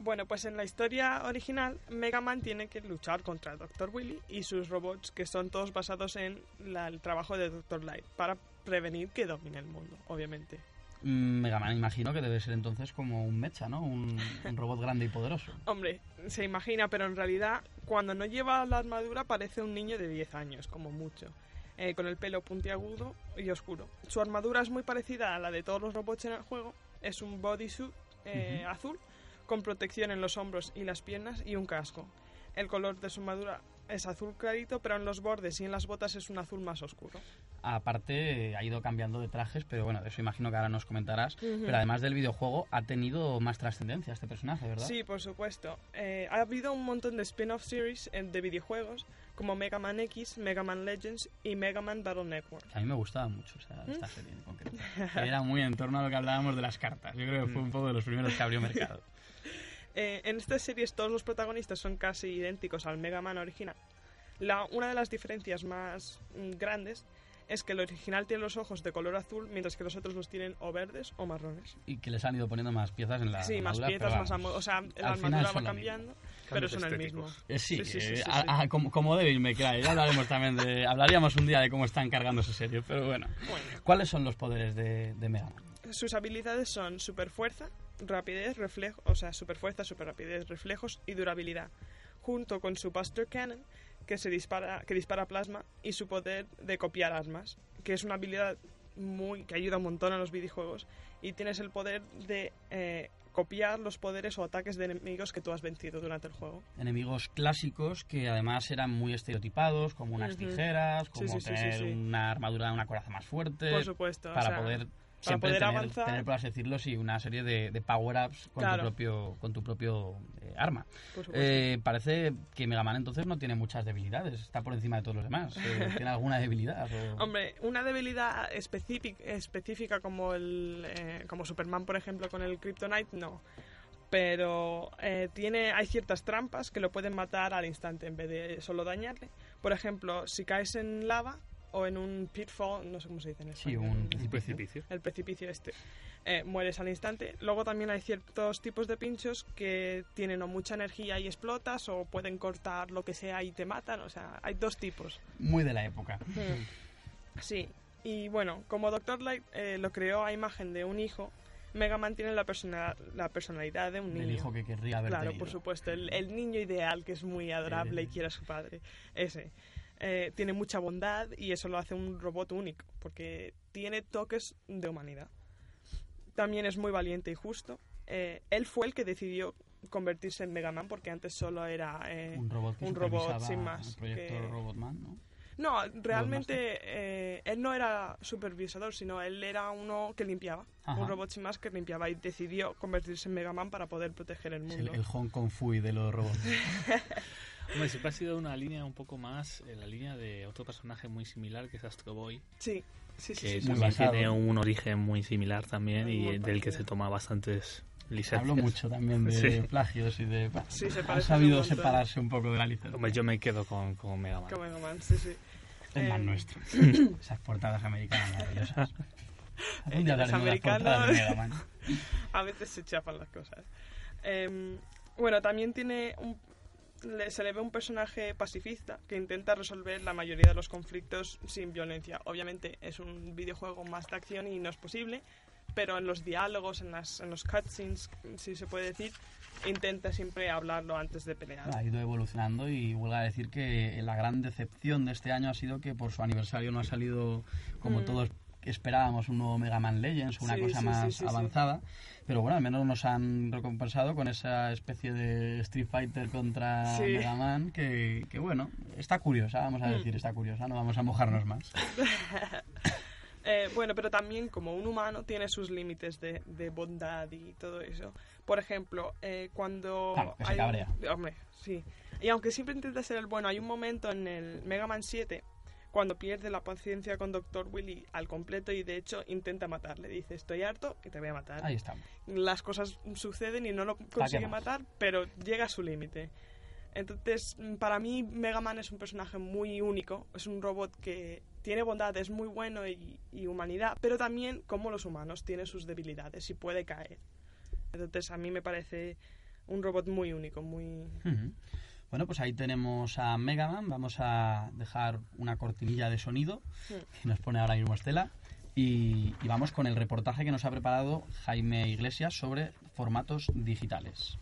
Bueno, pues en la historia original, Mega Man tiene que luchar contra Dr. Willy y sus robots, que son todos basados en la- el trabajo de Dr. Light, para prevenir que domine el mundo, obviamente. Mm, Mega Man imagino que debe ser entonces como un mecha, ¿no? Un, un robot grande y poderoso. Hombre, se imagina, pero en realidad, cuando no lleva la armadura, parece un niño de 10 años, como mucho. eh, con el pelo puntiagudo y oscuro. Su armadura es muy parecida a la de todos los robots en el juego. Es un bodysuit eh, azul con protección en los hombros y las piernas y un casco. El color de su armadura es azul clarito, pero en los bordes y en las botas es un azul más oscuro. Aparte, ha ido cambiando de trajes, pero bueno, de eso imagino que ahora nos comentarás. Ujú. Pero además del videojuego, ha tenido más trascendencia este personaje, ¿verdad? Sí, por supuesto. Eh, ha habido un montón de spin-off series eh, de videojuegos como Mega Man X, Mega Man Legends y Mega Man Battle Network. A mí me gustaba mucho esa- ¿Mm? esta serie en concreto. Era muy en torno a lo que hablábamos de las cartas. Yo creo que fue un poco de los primeros que abrió mercado. Eh, en estas series todos los protagonistas son casi idénticos al Mega Man original. La, una de las diferencias más mm, grandes es que el original tiene los ojos de color azul, mientras que los otros los tienen o verdes o marrones. Y que les han ido poniendo más piezas en la sí, más piezas, más O sea, la armadura va cambiando, pero son el mismo. Eh, sí, Sí, sí, sí, eh, sí, a- sí. a- como, como Devil May Cry, ya hablaremos también de... Hablaríamos un día de cómo están cargando esa serie, pero bueno. Bueno, ¿Cuáles son los poderes de, de Mega Man? sus habilidades son super fuerza, rapidez, reflejo, o sea, super fuerza, super rapidez, reflejos y durabilidad, junto con su Buster Cannon, que se dispara, que dispara plasma, y su poder de copiar armas, que es una habilidad muy que ayuda un montón a los videojuegos, y tienes el poder de eh, copiar los poderes o ataques de enemigos que tú has vencido durante el juego. Enemigos clásicos que además eran muy estereotipados, como unas tijeras, como Sí, sí, tener sí. una armadura, una coraza más fuerte, Por supuesto. o para sea, poder siempre poder tener, avanzar. tener, por así decirlo, sí, una serie de, de power-ups con, Claro. tu propio, con tu propio eh, arma. Eh, parece que Mega Man entonces no tiene muchas debilidades, está por encima de todos los demás. Eh, ¿Tiene alguna debilidad? o- Hombre, una debilidad específica, específica como el eh, como Superman, por ejemplo, con el Kryptonite, no. Pero eh, tiene, hay ciertas trampas que lo pueden matar al instante en vez de solo dañarle. Por ejemplo, si caes en lava o en un pitfall, no sé cómo se dice en Sí, español, un Un precipicio. precipicio. el precipicio este, eh, mueres al instante. Luego también hay ciertos tipos de pinchos que tienen o mucha energía y explotas o pueden cortar lo que sea y te matan. O sea, hay dos tipos. Muy de la época. Sí, y bueno, como Dr. Light eh, lo creó a imagen de un hijo, Mega Man tiene la, persona- la personalidad de un niño. Del hijo que querría haber Claro, tenido. por supuesto, el, el niño ideal que es muy adorable y quiere a su padre. Ese. Eh, tiene mucha bondad y eso lo hace un robot único, porque tiene toques de humanidad. También es muy valiente y justo. Eh, él fue el que decidió convertirse en Mega Man, porque antes solo era eh, Un robot que un robot sin más. El proyecto que- Robotman, ¿no? no, realmente eh, él no era supervisador, sino él era uno que limpiaba. Ajá. Un robot sin más que limpiaba y decidió convertirse en Mega Man para poder proteger el mundo. el, el Hong Kong Fui de los robots. Hombre, siempre ha sido una línea un poco más en la línea de otro personaje muy similar que es Astro Boy, Sí, sí, sí. que sí, también basado. tiene un origen muy similar también Muy y del que se toma bastantes licencias. Hablo mucho también de Sí. plagios y de... Sí, se ha sabido un separarse un poco de la licencia. Hombre, yo me quedo con, con Mega Man. Con Mega Man, sí, sí. Es más eh, nuestro. Esas portadas americanas maravillosas. Eh, los de a veces se chafan las cosas. Em, bueno, también tiene un, se le ve un personaje pacifista que intenta resolver la mayoría de los conflictos sin violencia. Obviamente es un videojuego más de acción y no es posible, pero en los diálogos, en, las, en los cutscenes, si se puede decir, intenta siempre hablarlo antes de pelear. Ha ido evolucionando y vuelvo a decir que la gran decepción de este año ha sido que por su aniversario no ha salido como Mm. todos esperábamos un nuevo Mega Man Legends, una Sí, cosa sí, más sí, avanzada. Pero bueno, al menos nos han recompensado con esa especie de Street Fighter contra. Mega Man que, que, bueno, está curiosa, vamos a Mm. decir, está curiosa, no vamos a mojarnos más. Eh, bueno, pero también como un humano tiene sus límites de, de bondad y todo eso. Por ejemplo, eh, cuando... Claro, que se hay un- cabrea. Hombre, sí. Y aunque siempre intenta ser el bueno, hay un momento en el Mega Man 7 cuando pierde la paciencia con Dr. Willy al completo y de hecho intenta matarle. Dice, estoy harto que te voy a matar. Ahí estamos. Las cosas suceden y no lo consigue matar, pero llega a su límite. Entonces, para mí, Mega Man es un personaje muy único. Es un robot que tiene bondad, es muy bueno y, y humanidad, pero también, como los humanos, tiene sus debilidades y puede caer. Entonces, a mí me parece un robot muy único, muy... Bueno, pues ahí tenemos a Mega Man. Vamos a dejar una cortinilla de sonido que nos pone ahora mismo Estela. Y, y vamos con el reportaje que nos ha preparado Jaime Iglesias sobre formatos digitales.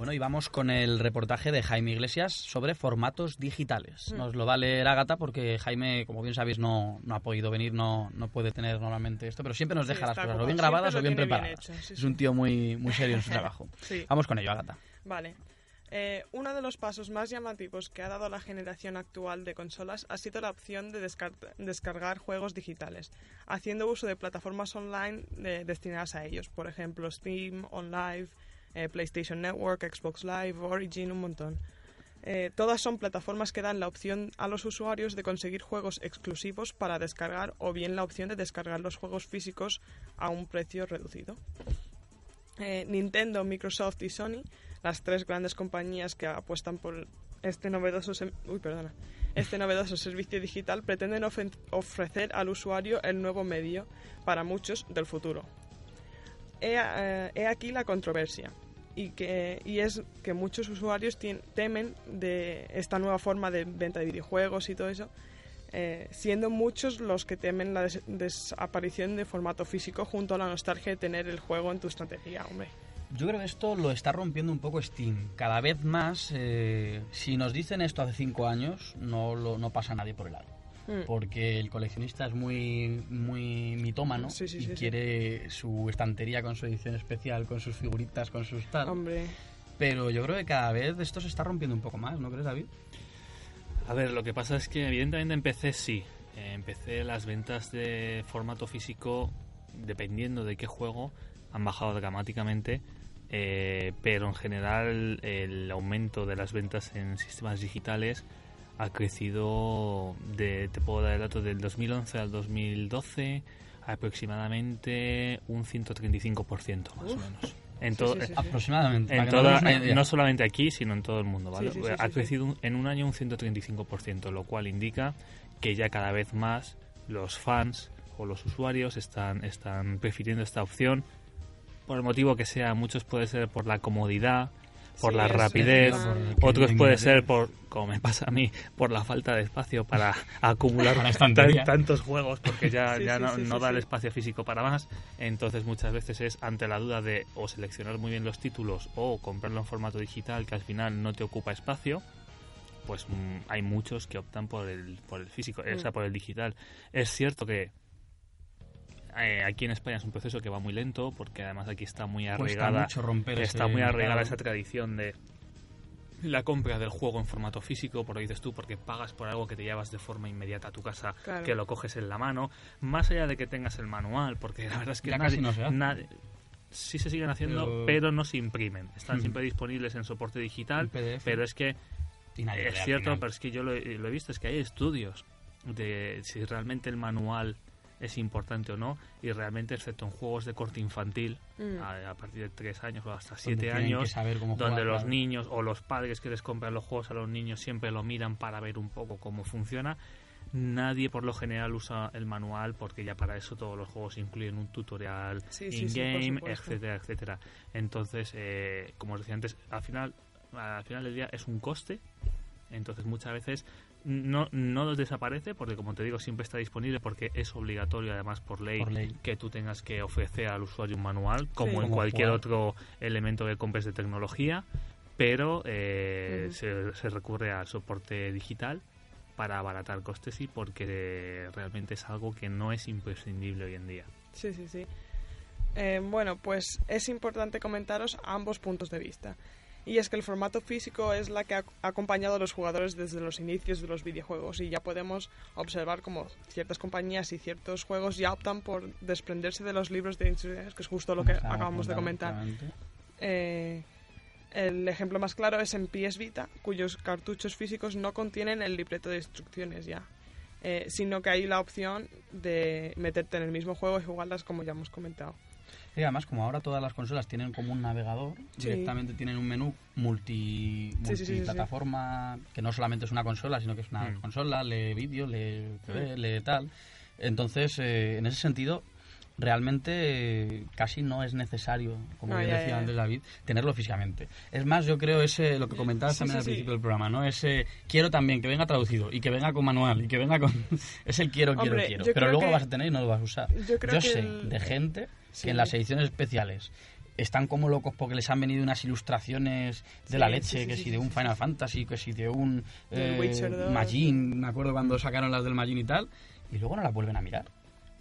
Bueno, y vamos con el reportaje de Jaime Iglesias sobre formatos digitales. Nos lo va a leer Ágata porque Jaime, como bien sabéis, no, no ha podido venir, no, no puede tener normalmente esto, pero siempre nos Sí, deja las cosas o bien grabadas o bien preparadas. hecho, sí, es un tío muy, muy serio en su trabajo. Sí. Vamos con ello, Ágata. Vale. Eh, uno de los pasos más llamativos que ha dado la generación actual de consolas ha sido la opción de descar- descargar juegos digitales, haciendo uso de plataformas online de- destinadas a ellos, por ejemplo Steam, OnLive, eh, PlayStation Network, Xbox Live, Origin, un montón. Eh, todas son plataformas que dan la opción a los usuarios de conseguir juegos exclusivos para descargar o bien la opción de descargar los juegos físicos a un precio reducido. Eh, Nintendo, Microsoft y Sony, las tres grandes compañías que apuestan por este novedoso, uy, perdona, este novedoso servicio digital, pretenden ofrecer al usuario el nuevo medio para muchos del futuro. He, eh, he aquí la controversia. Y, que, y es que muchos usuarios temen de esta nueva forma de venta de videojuegos y todo eso, eh, siendo muchos los que temen la des- desaparición de formato físico junto a la nostalgia de tener el juego en tu estrategia, hombre. Yo creo que esto lo está rompiendo un poco Steam. Cada vez más, eh, si nos dicen esto hace cinco años, no, no pasa nadie por el aro. Mm. Porque el coleccionista es muy, muy mitómano Sí, sí, y sí, sí. quiere su estantería con su edición especial, con sus figuritas, con sus tal. Hombre, Pero yo creo que cada vez esto se está rompiendo un poco más, ¿no crees, David? A ver, lo que pasa es que evidentemente en PC sí. En PC las ventas de formato físico, dependiendo de qué juego, han bajado dramáticamente. eh, pero en general el aumento de las ventas en sistemas digitales ha crecido, de, te puedo dar el dato, del 2011 al 2012 aproximadamente un 135% más o menos. En Sí, todo, sí, sí, sí. Aproximadamente. en toda- en- idea. no solamente aquí, sino en todo el mundo, ¿vale? Sí, sí, sí, ha sí, crecido un- en un año un 135%, lo cual indica que ya cada vez más los fans o los usuarios están, están prefiriendo esta opción por el motivo que sea. Muchos puede ser por la comodidad, por Sí, la rapidez, otros puede ser por, como me pasa a mí, por la falta de espacio para acumular tan- tantos juegos porque ya, Sí, ya sí, no, sí, no sí, da el espacio físico para más. Entonces muchas veces es ante la duda de o seleccionar muy bien los títulos o comprarlo en formato digital que al final no te ocupa espacio. Pues mm, hay muchos que optan por el, por el físico, eh, o sea, Mm. por el digital. Es cierto que eh, aquí en España es un proceso que va muy lento porque además aquí está muy arraigada mucho romper está ese muy arraigada esa tradición de la compra del juego en formato físico, por lo dices tú, porque pagas por algo que te llevas de forma inmediata a tu casa, Claro. que lo coges en la mano, más allá de que tengas el manual, porque la verdad es que Ya nadie, casi no se hace. nadie- sí se siguen haciendo, Pero- pero, no se imprimen. Están Hmm. siempre disponibles en soporte digital, pero es que es cierto, pero es que yo lo, he lo he visto, es que hay estudios de si realmente el manual es importante o no, y realmente, excepto en juegos de corte infantil, Mm. a, a partir de 3 años o hasta Donde 7 tienen que años, saber cómo donde jugar, los claro. niños o los padres que les compran los juegos a los niños siempre lo miran para ver un poco cómo funciona. Nadie por lo general usa el manual porque ya para eso todos los juegos incluyen un tutorial Sí, sí, sí, in-game, supuesto. etcétera, etcétera. Entonces, eh, como os decía antes, al final, al final del día es un coste. Entonces muchas veces no, no desaparece porque como te digo siempre está disponible porque es obligatorio además por ley, Por ley. que tú tengas que ofrecer al usuario un manual como Sí. en Como cualquier otro elemento que compres de tecnología pero eh, se recurre al soporte digital para abaratar costes y porque realmente es algo que no es imprescindible hoy en día. Sí, sí, sí. Eh, bueno, pues es importante comentaros ambos puntos de vista. Y es que el formato físico es la que ha acompañado a los jugadores desde los inicios de los videojuegos y ya podemos observar como ciertas compañías y ciertos juegos ya optan por desprenderse de los libros de instrucciones, que es justo lo que acabamos de comentar. Eh, el ejemplo más claro es en PS Vita, cuyos cartuchos físicos no contienen el libreto de instrucciones ya, eh, sino que hay la opción de meterte en el mismo juego y jugarlas como ya hemos comentado. Y además, como ahora todas las consolas tienen como un navegador, Sí. directamente tienen un menú multi, Sí, sí, sí, sí, sí. multiplataforma, que no solamente es una consola, sino que es una Mm. consola, lee vídeo, lee TV, Mm. lee tal. Entonces, eh, en ese sentido, realmente eh, casi no es necesario, como No, bien ya, decía ya. antes David, tenerlo físicamente. Es más, yo creo ese, lo que comentabas Sí, también sí, al sí. principio del programa, ¿no? Ese quiero también que venga traducido y que venga con manual y que venga con... es el quiero, quiero, Hombre, quiero. yo Pero luego que- lo vas a tener y no lo vas a usar. yo creo que sé el- de gente Sí. que en las ediciones especiales están como locos porque les han venido unas ilustraciones de Sí, la leche, sí, que sí, si sí, de un. Final Fantasy, que si de un eh, Witcher 2. Majin, me acuerdo cuando sacaron las del Majin y tal, y luego no las vuelven a mirar.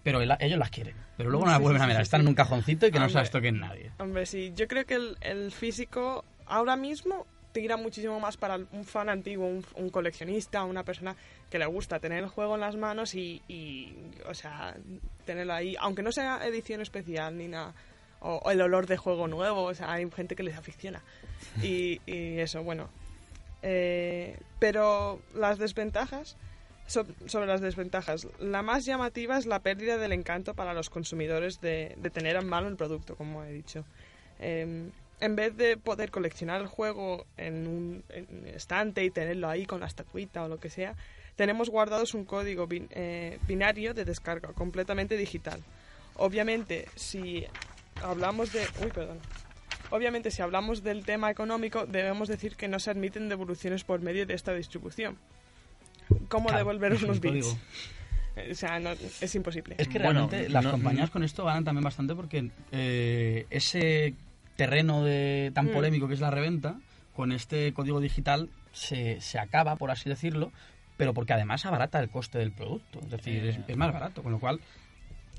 Pero el- ellos las quieren, pero luego no las vuelven a mirar. Están en un cajoncito y que no Hombre. sabes toquen nadie. Hombre, sí, yo creo que el, el físico ahora mismo tira muchísimo más para un fan antiguo, un, un coleccionista, una persona que le gusta tener el juego en las manos y, y, o sea, tenerlo ahí, aunque no sea edición especial ni nada, o, o el olor de juego nuevo, o sea, hay gente que les aficiona. Y, y eso, bueno. Eh, pero las desventajas, so- sobre las desventajas, la más llamativa es la pérdida del encanto para los consumidores de, de tener en mano el producto, como he dicho. Eh, en vez de poder coleccionar el juego en un, en un estante y tenerlo ahí con la estatuita o lo que sea, tenemos guardados un código bin- eh, binario de descarga completamente digital. Obviamente, si hablamos de... Uy, perdón. Obviamente, si hablamos del tema económico, debemos decir que no se admiten devoluciones por medio de esta distribución. ¿Cómo Claro, devolver unos código. bits? O sea, no- es imposible. Es que Bueno, realmente las no- compañías con esto ganan también bastante porque eh, ese terreno de, tan Mm. polémico que es la reventa, con este código digital se, se acaba, por así decirlo, pero porque además abarata el coste del producto. Es decir, es, Eh. es más barato, con lo cual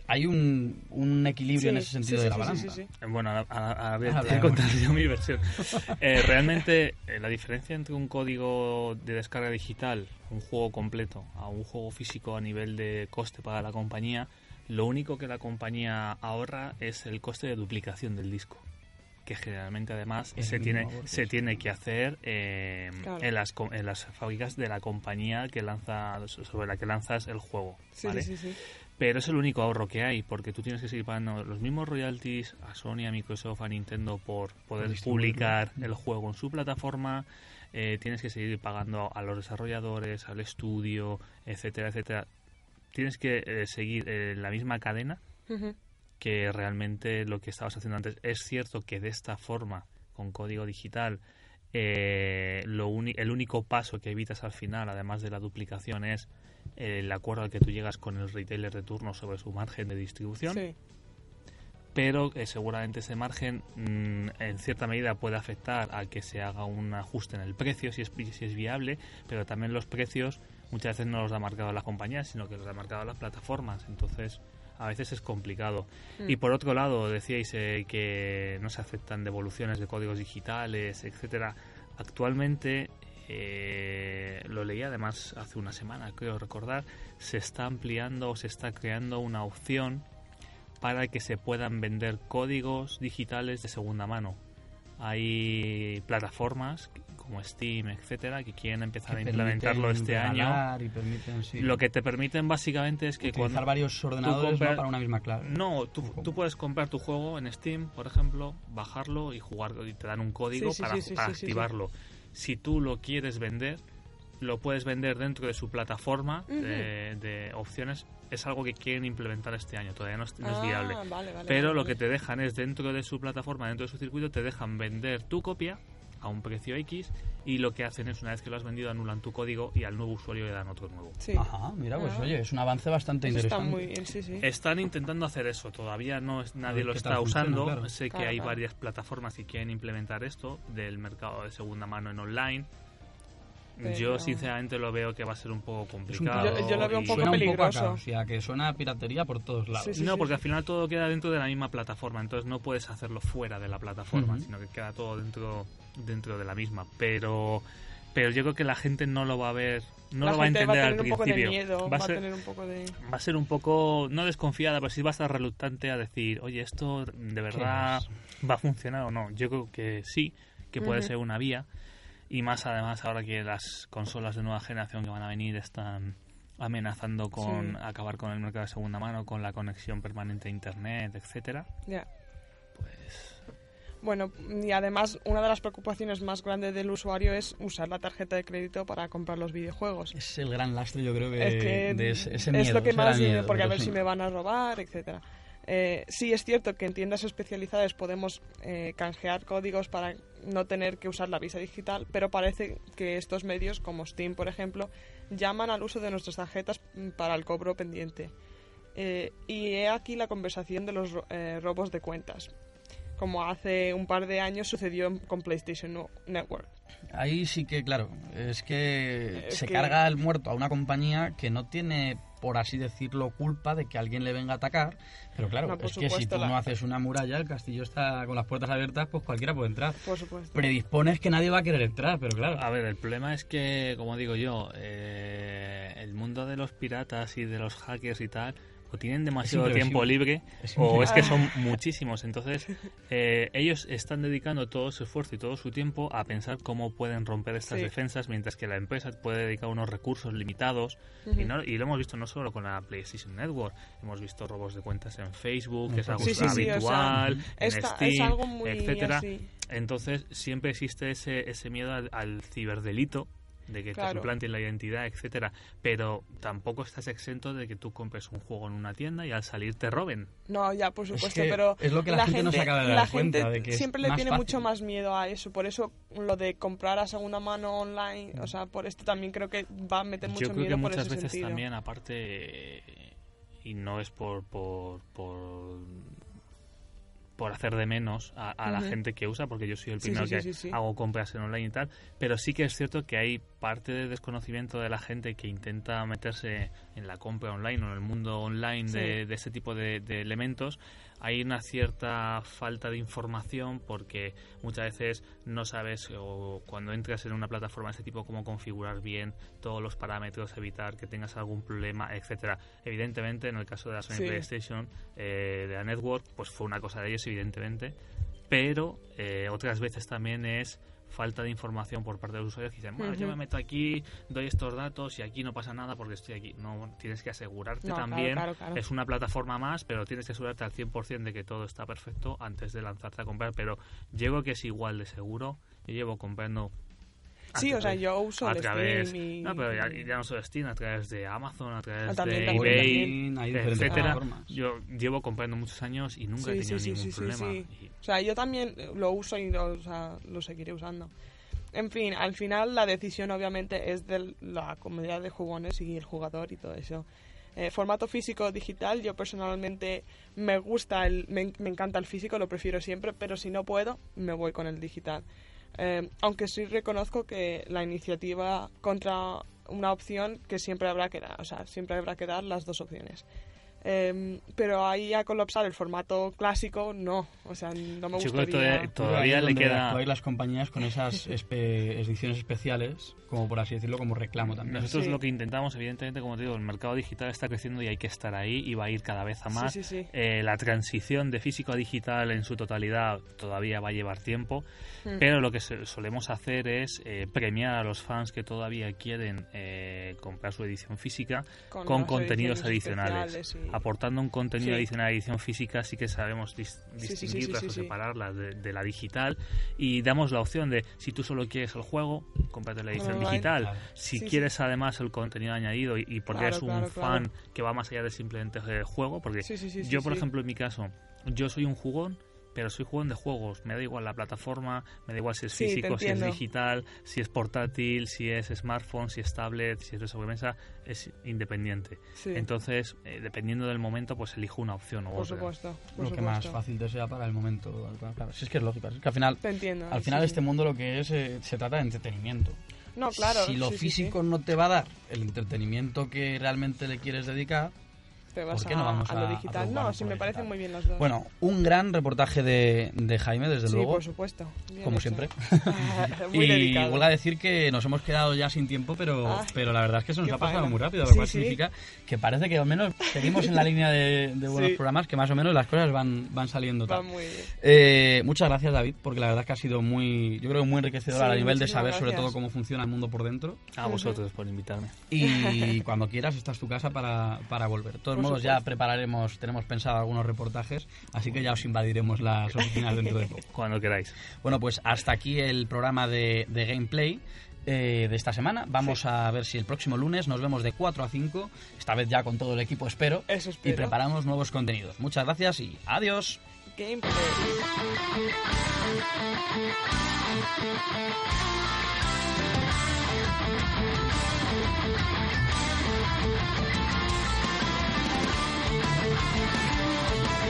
hay un, un equilibrio Sí, en ese sentido sí, de la sí, balanza. sí, sí. Bueno, a, a- a ver, Ah, te he contado yo mi versión. Eh, realmente, eh, la diferencia entre un código de descarga digital, un juego completo, a un juego físico a nivel de coste para la compañía, lo único que la compañía ahorra es el coste de duplicación del disco que generalmente además Es se tiene se tiene que hacer eh, Claro. en las en las fábricas de la compañía que lanza sobre la que lanzas el juego Sí, ¿vale? sí, sí, sí. Pero es el único ahorro que hay, porque tú tienes que seguir pagando los mismos royalties a Sony, a Microsoft, a Nintendo por poder publicar el juego en su plataforma. eh, tienes que seguir pagando a los desarrolladores, al estudio, etcétera, etcétera. Tienes que eh, seguir eh, la misma cadena. Que realmente lo que estabas haciendo antes. Es cierto que de esta forma, con código digital, eh, lo el único paso que evitas al final, además de la duplicación, es eh, el acuerdo al que tú llegas con el retailer de turno sobre su margen de distribución. Sí. Pero eh, seguramente ese margen mm, en cierta medida puede afectar a que se haga un ajuste en el precio, si es, si es viable, pero también los precios muchas veces no los ha marcado las compañías, sino que los ha marcado las plataformas. Entonces, a veces es complicado. Mm. Y por otro lado, decíais eh, que no se aceptan devoluciones de códigos digitales, etcétera. Actualmente, eh, lo leí además hace una semana, creo recordar, se está ampliando o se está creando una opción para que se puedan vender códigos digitales de segunda mano. Hay plataformas como Steam, etcétera, que quieren empezar a implementarlo este año. permiten, sí, Lo que te permiten básicamente es que utilizar cuando varios ordenadores compras- ¿no? para una misma clave. no, tú, puedes comprar tu juego en Steam, por ejemplo, bajarlo y jugar y te dan un código Sí, sí, para, sí, sí, para sí, sí, sí. activarlo. Si tú lo quieres vender, lo puedes vender dentro de su plataforma de, de opciones. Es algo que quieren implementar este año, todavía no es, no es Ah, viable. vale, vale, Pero vale, lo que te dejan es dentro de su plataforma, dentro de su circuito, te dejan vender tu copia a un precio X y lo que hacen es una vez que lo has vendido anulan tu código y al nuevo usuario le dan otro nuevo. Sí. Ajá, mira, pues Ah. oye, es un avance bastante Eso está interesante. muy bien, sí, sí. Están intentando hacer eso, todavía no es, nadie lo está funciona, usando. claro. Sé que hay claro. varias plataformas que quieren implementar esto del mercado de segunda mano en online. Pero- Yo sinceramente lo veo que va a ser un poco un complicado. Yo- yo lo veo un y- poco suena un poco a peligroso. caos, y a que suena a piratería por todos lados. Sí, sí. no, porque al final todo queda dentro de la misma plataforma, entonces no puedes hacerlo fuera de la plataforma, sino que queda todo dentro dentro de la misma. Pero pero yo creo que la gente no lo va a ver, no La lo va a entender va a al un principio. miedo, va, va a a ser, tener un poco de... va a ser un poco, no desconfiada, pero sí va a estar reluctante a decir, oye, esto de verdad va a funcionar o no. Yo creo que sí, que puede ser una vía. Y más además ahora que las consolas de nueva generación que van a venir están amenazando con Sí. acabar con el mercado de segunda mano, con la conexión permanente a internet, etcétera. Ya. Pues Bueno, y además una de las preocupaciones más grandes del usuario es usar la tarjeta de crédito para comprar los videojuegos. Es el gran lastre, yo creo que, es que de ese, ese es lo que más miedo, porque a ver sí. si me van a robar, etcétera. Eh, sí es cierto que en tiendas especializadas podemos eh, canjear códigos para no tener que usar la visa digital, pero parece que estos medios, como Steam por ejemplo, llaman al uso de nuestras tarjetas mm, para el cobro pendiente. Eh, y he aquí la conversación de los eh, robos de cuentas. Como hace un par de años sucedió con PlayStation Network. Ahí sí que, claro, es que Es se que- carga el muerto a una compañía que no tiene, por así decirlo, culpa de que alguien le venga a atacar. Pero claro, No, es que si tú la- no haces una muralla, el castillo está con las puertas abiertas, pues cualquiera puede entrar. Por supuesto. Predispones que nadie va a querer entrar, pero claro. A ver, el problema es que, como digo yo, eh, el mundo de los piratas y de los hackers y tal, o tienen demasiado tiempo libre, Es o es que son muchísimos. Entonces, eh, ellos están dedicando todo su esfuerzo y todo su tiempo a pensar cómo pueden romper estas Sí. defensas, mientras que la empresa puede dedicar unos recursos limitados. y, no- y lo hemos visto no solo con la PlayStation Network, hemos visto robos de cuentas en Facebook, que es algo Sí, sí, sí, o sea, habitual, en Esta- Steam, etcétera. así. Entonces siempre existe ese, ese miedo al, al ciberdelito, de que te Claro. suplanten la identidad, etcétera. Pero tampoco estás exento de que tú compres un juego en una tienda y al salir te roben. No, ya, por Es supuesto, que pero es lo que la gente no se acaba de dar la cuenta, gente de que es siempre le tiene fácil. mucho más miedo a eso. Por eso lo de comprar a segunda mano online, o sea, por esto también creo que va a meter mucho Yo creo miedo que por muchas ese veces sentido. también, aparte, y no es por, por, por, por hacer de menos a, a la gente que usa, porque yo soy el primero sí, que sí, sí, sí. hago compras en online y tal, pero sí que es cierto que hay parte de desconocimiento de la gente que intenta meterse en la compra online o en el mundo online de, de este tipo de, de elementos. Hay una cierta falta de información porque muchas veces no sabes o cuando entras en una plataforma de este tipo cómo configurar bien todos los parámetros, evitar que tengas algún problema, etcétera. Evidentemente, en el caso de la Sony Sí. PlayStation, eh, de la Network, pues fue una cosa de ellos, evidentemente, pero eh, otras veces también es falta de información por parte de los usuarios que dicen, bueno, yo me meto aquí, doy estos datos y aquí no pasa nada porque estoy aquí. No, tienes que asegurarte No, claro, también. claro, claro. Es una plataforma más, pero tienes que asegurarte al 100% de que todo está perfecto antes de lanzarte a comprar. Pero llego que es igual de seguro. Yo llevo comprando Sí, o sea, yo uso a el través, Steam y... no, pero ya, ya no solo Steam, a través de Amazon, a través Ah, también, de también, eBay, también. Etcétera. Yo llevo comprando muchos años y nunca he tenido sí, ningún sí, sí, problema. sí. Y- O sea, yo también lo uso y lo, o sea, lo seguiré usando. En fin, al final la decisión obviamente es de la comunidad de jugones y el jugador y todo eso. Eh, formato físico o digital, yo personalmente me gusta, el, me, me encanta el físico, lo prefiero siempre, pero si no puedo, me voy con el digital. Eh, aunque sí reconozco que la iniciativa contra una opción que siempre habrá que dar, o sea, siempre habrá que dar las dos opciones. Eh, pero ahí a colapsar el formato clásico, no, o sea, no me Yo creo que gustaría. todavía- todavía le queda- actuáis las compañías con esas espe- ediciones especiales, como por así decirlo, como reclamo también. Nosotros Sí. lo que intentamos, evidentemente, como te digo, el mercado digital está creciendo y hay que estar ahí y va a ir cada vez a más. Sí, sí, sí. Eh, la transición de físico a digital en su totalidad todavía va a llevar tiempo, Mm. pero lo que se- solemos hacer es eh, premiar a los fans que todavía quieren eh, comprar su edición física con, contenidos adicionales. Aportando un contenido Sí. adicional a la edición física sí que sabemos dis- sí, sí, distinguirlas o separarlas de, de la digital y damos la opción de si tú solo quieres el juego, cómprate la edición Online. digital. Claro. Si quieres además el contenido añadido y, y porque Claro, eres un claro, fan que va más allá de simplemente el juego, porque yo, por ejemplo, en mi caso, yo soy un jugón, pero soy jugón de juegos. Me da igual la plataforma, me da igual si es Sí, físico, si es digital, si es portátil, si es smartphone, si es tablet, si es de sobremesa, es independiente. Sí, Entonces, eh, dependiendo del momento, pues elijo una opción o por otra. supuesto. Por lo que más fácil te sea para el momento. Claro, si es que es lógico. Es que al final, Te entiendo. al final sí. este mundo lo que es, eh, se trata de entretenimiento. No, claro. si lo sí, sí, físico sí. no te va a dar el entretenimiento que realmente le quieres dedicar, Te vas ¿por qué no vamos a, a- digital. no, sí, me parecen muy bien las dos. Bueno, un gran reportaje de, de Jaime, desde sí, luego. por supuesto. Bien Como hecho. siempre. muy y dedicado. vuelvo a decir que nos hemos quedado ya sin tiempo, pero, Ay, pero la verdad es que se nos ha pasado faena. muy rápido, lo Sí, cual sí. significa que parece que al menos seguimos en la línea de, de buenos Sí. programas, que más o menos las cosas van, van saliendo Va tal. muy bien. Eh, muchas gracias David, porque la verdad es que ha sido muy, yo creo que muy enriquecedor Sí, a nivel de saber sobre todo cómo funciona el mundo por dentro. A vosotros por invitarme. Y cuando quieras, esta es tu casa para, para volver. Por modos, ya prepararemos, tenemos pensado algunos reportajes, así que ya os invadiremos las oficinas dentro de poco. Cuando queráis. Bueno, pues hasta aquí el programa de, de gameplay eh, de esta semana. Vamos a ver si el próximo lunes nos vemos de 4 a 5, esta vez ya con todo el equipo, espero, Eso y espero. preparamos nuevos contenidos. Muchas gracias y adiós. Gameplay.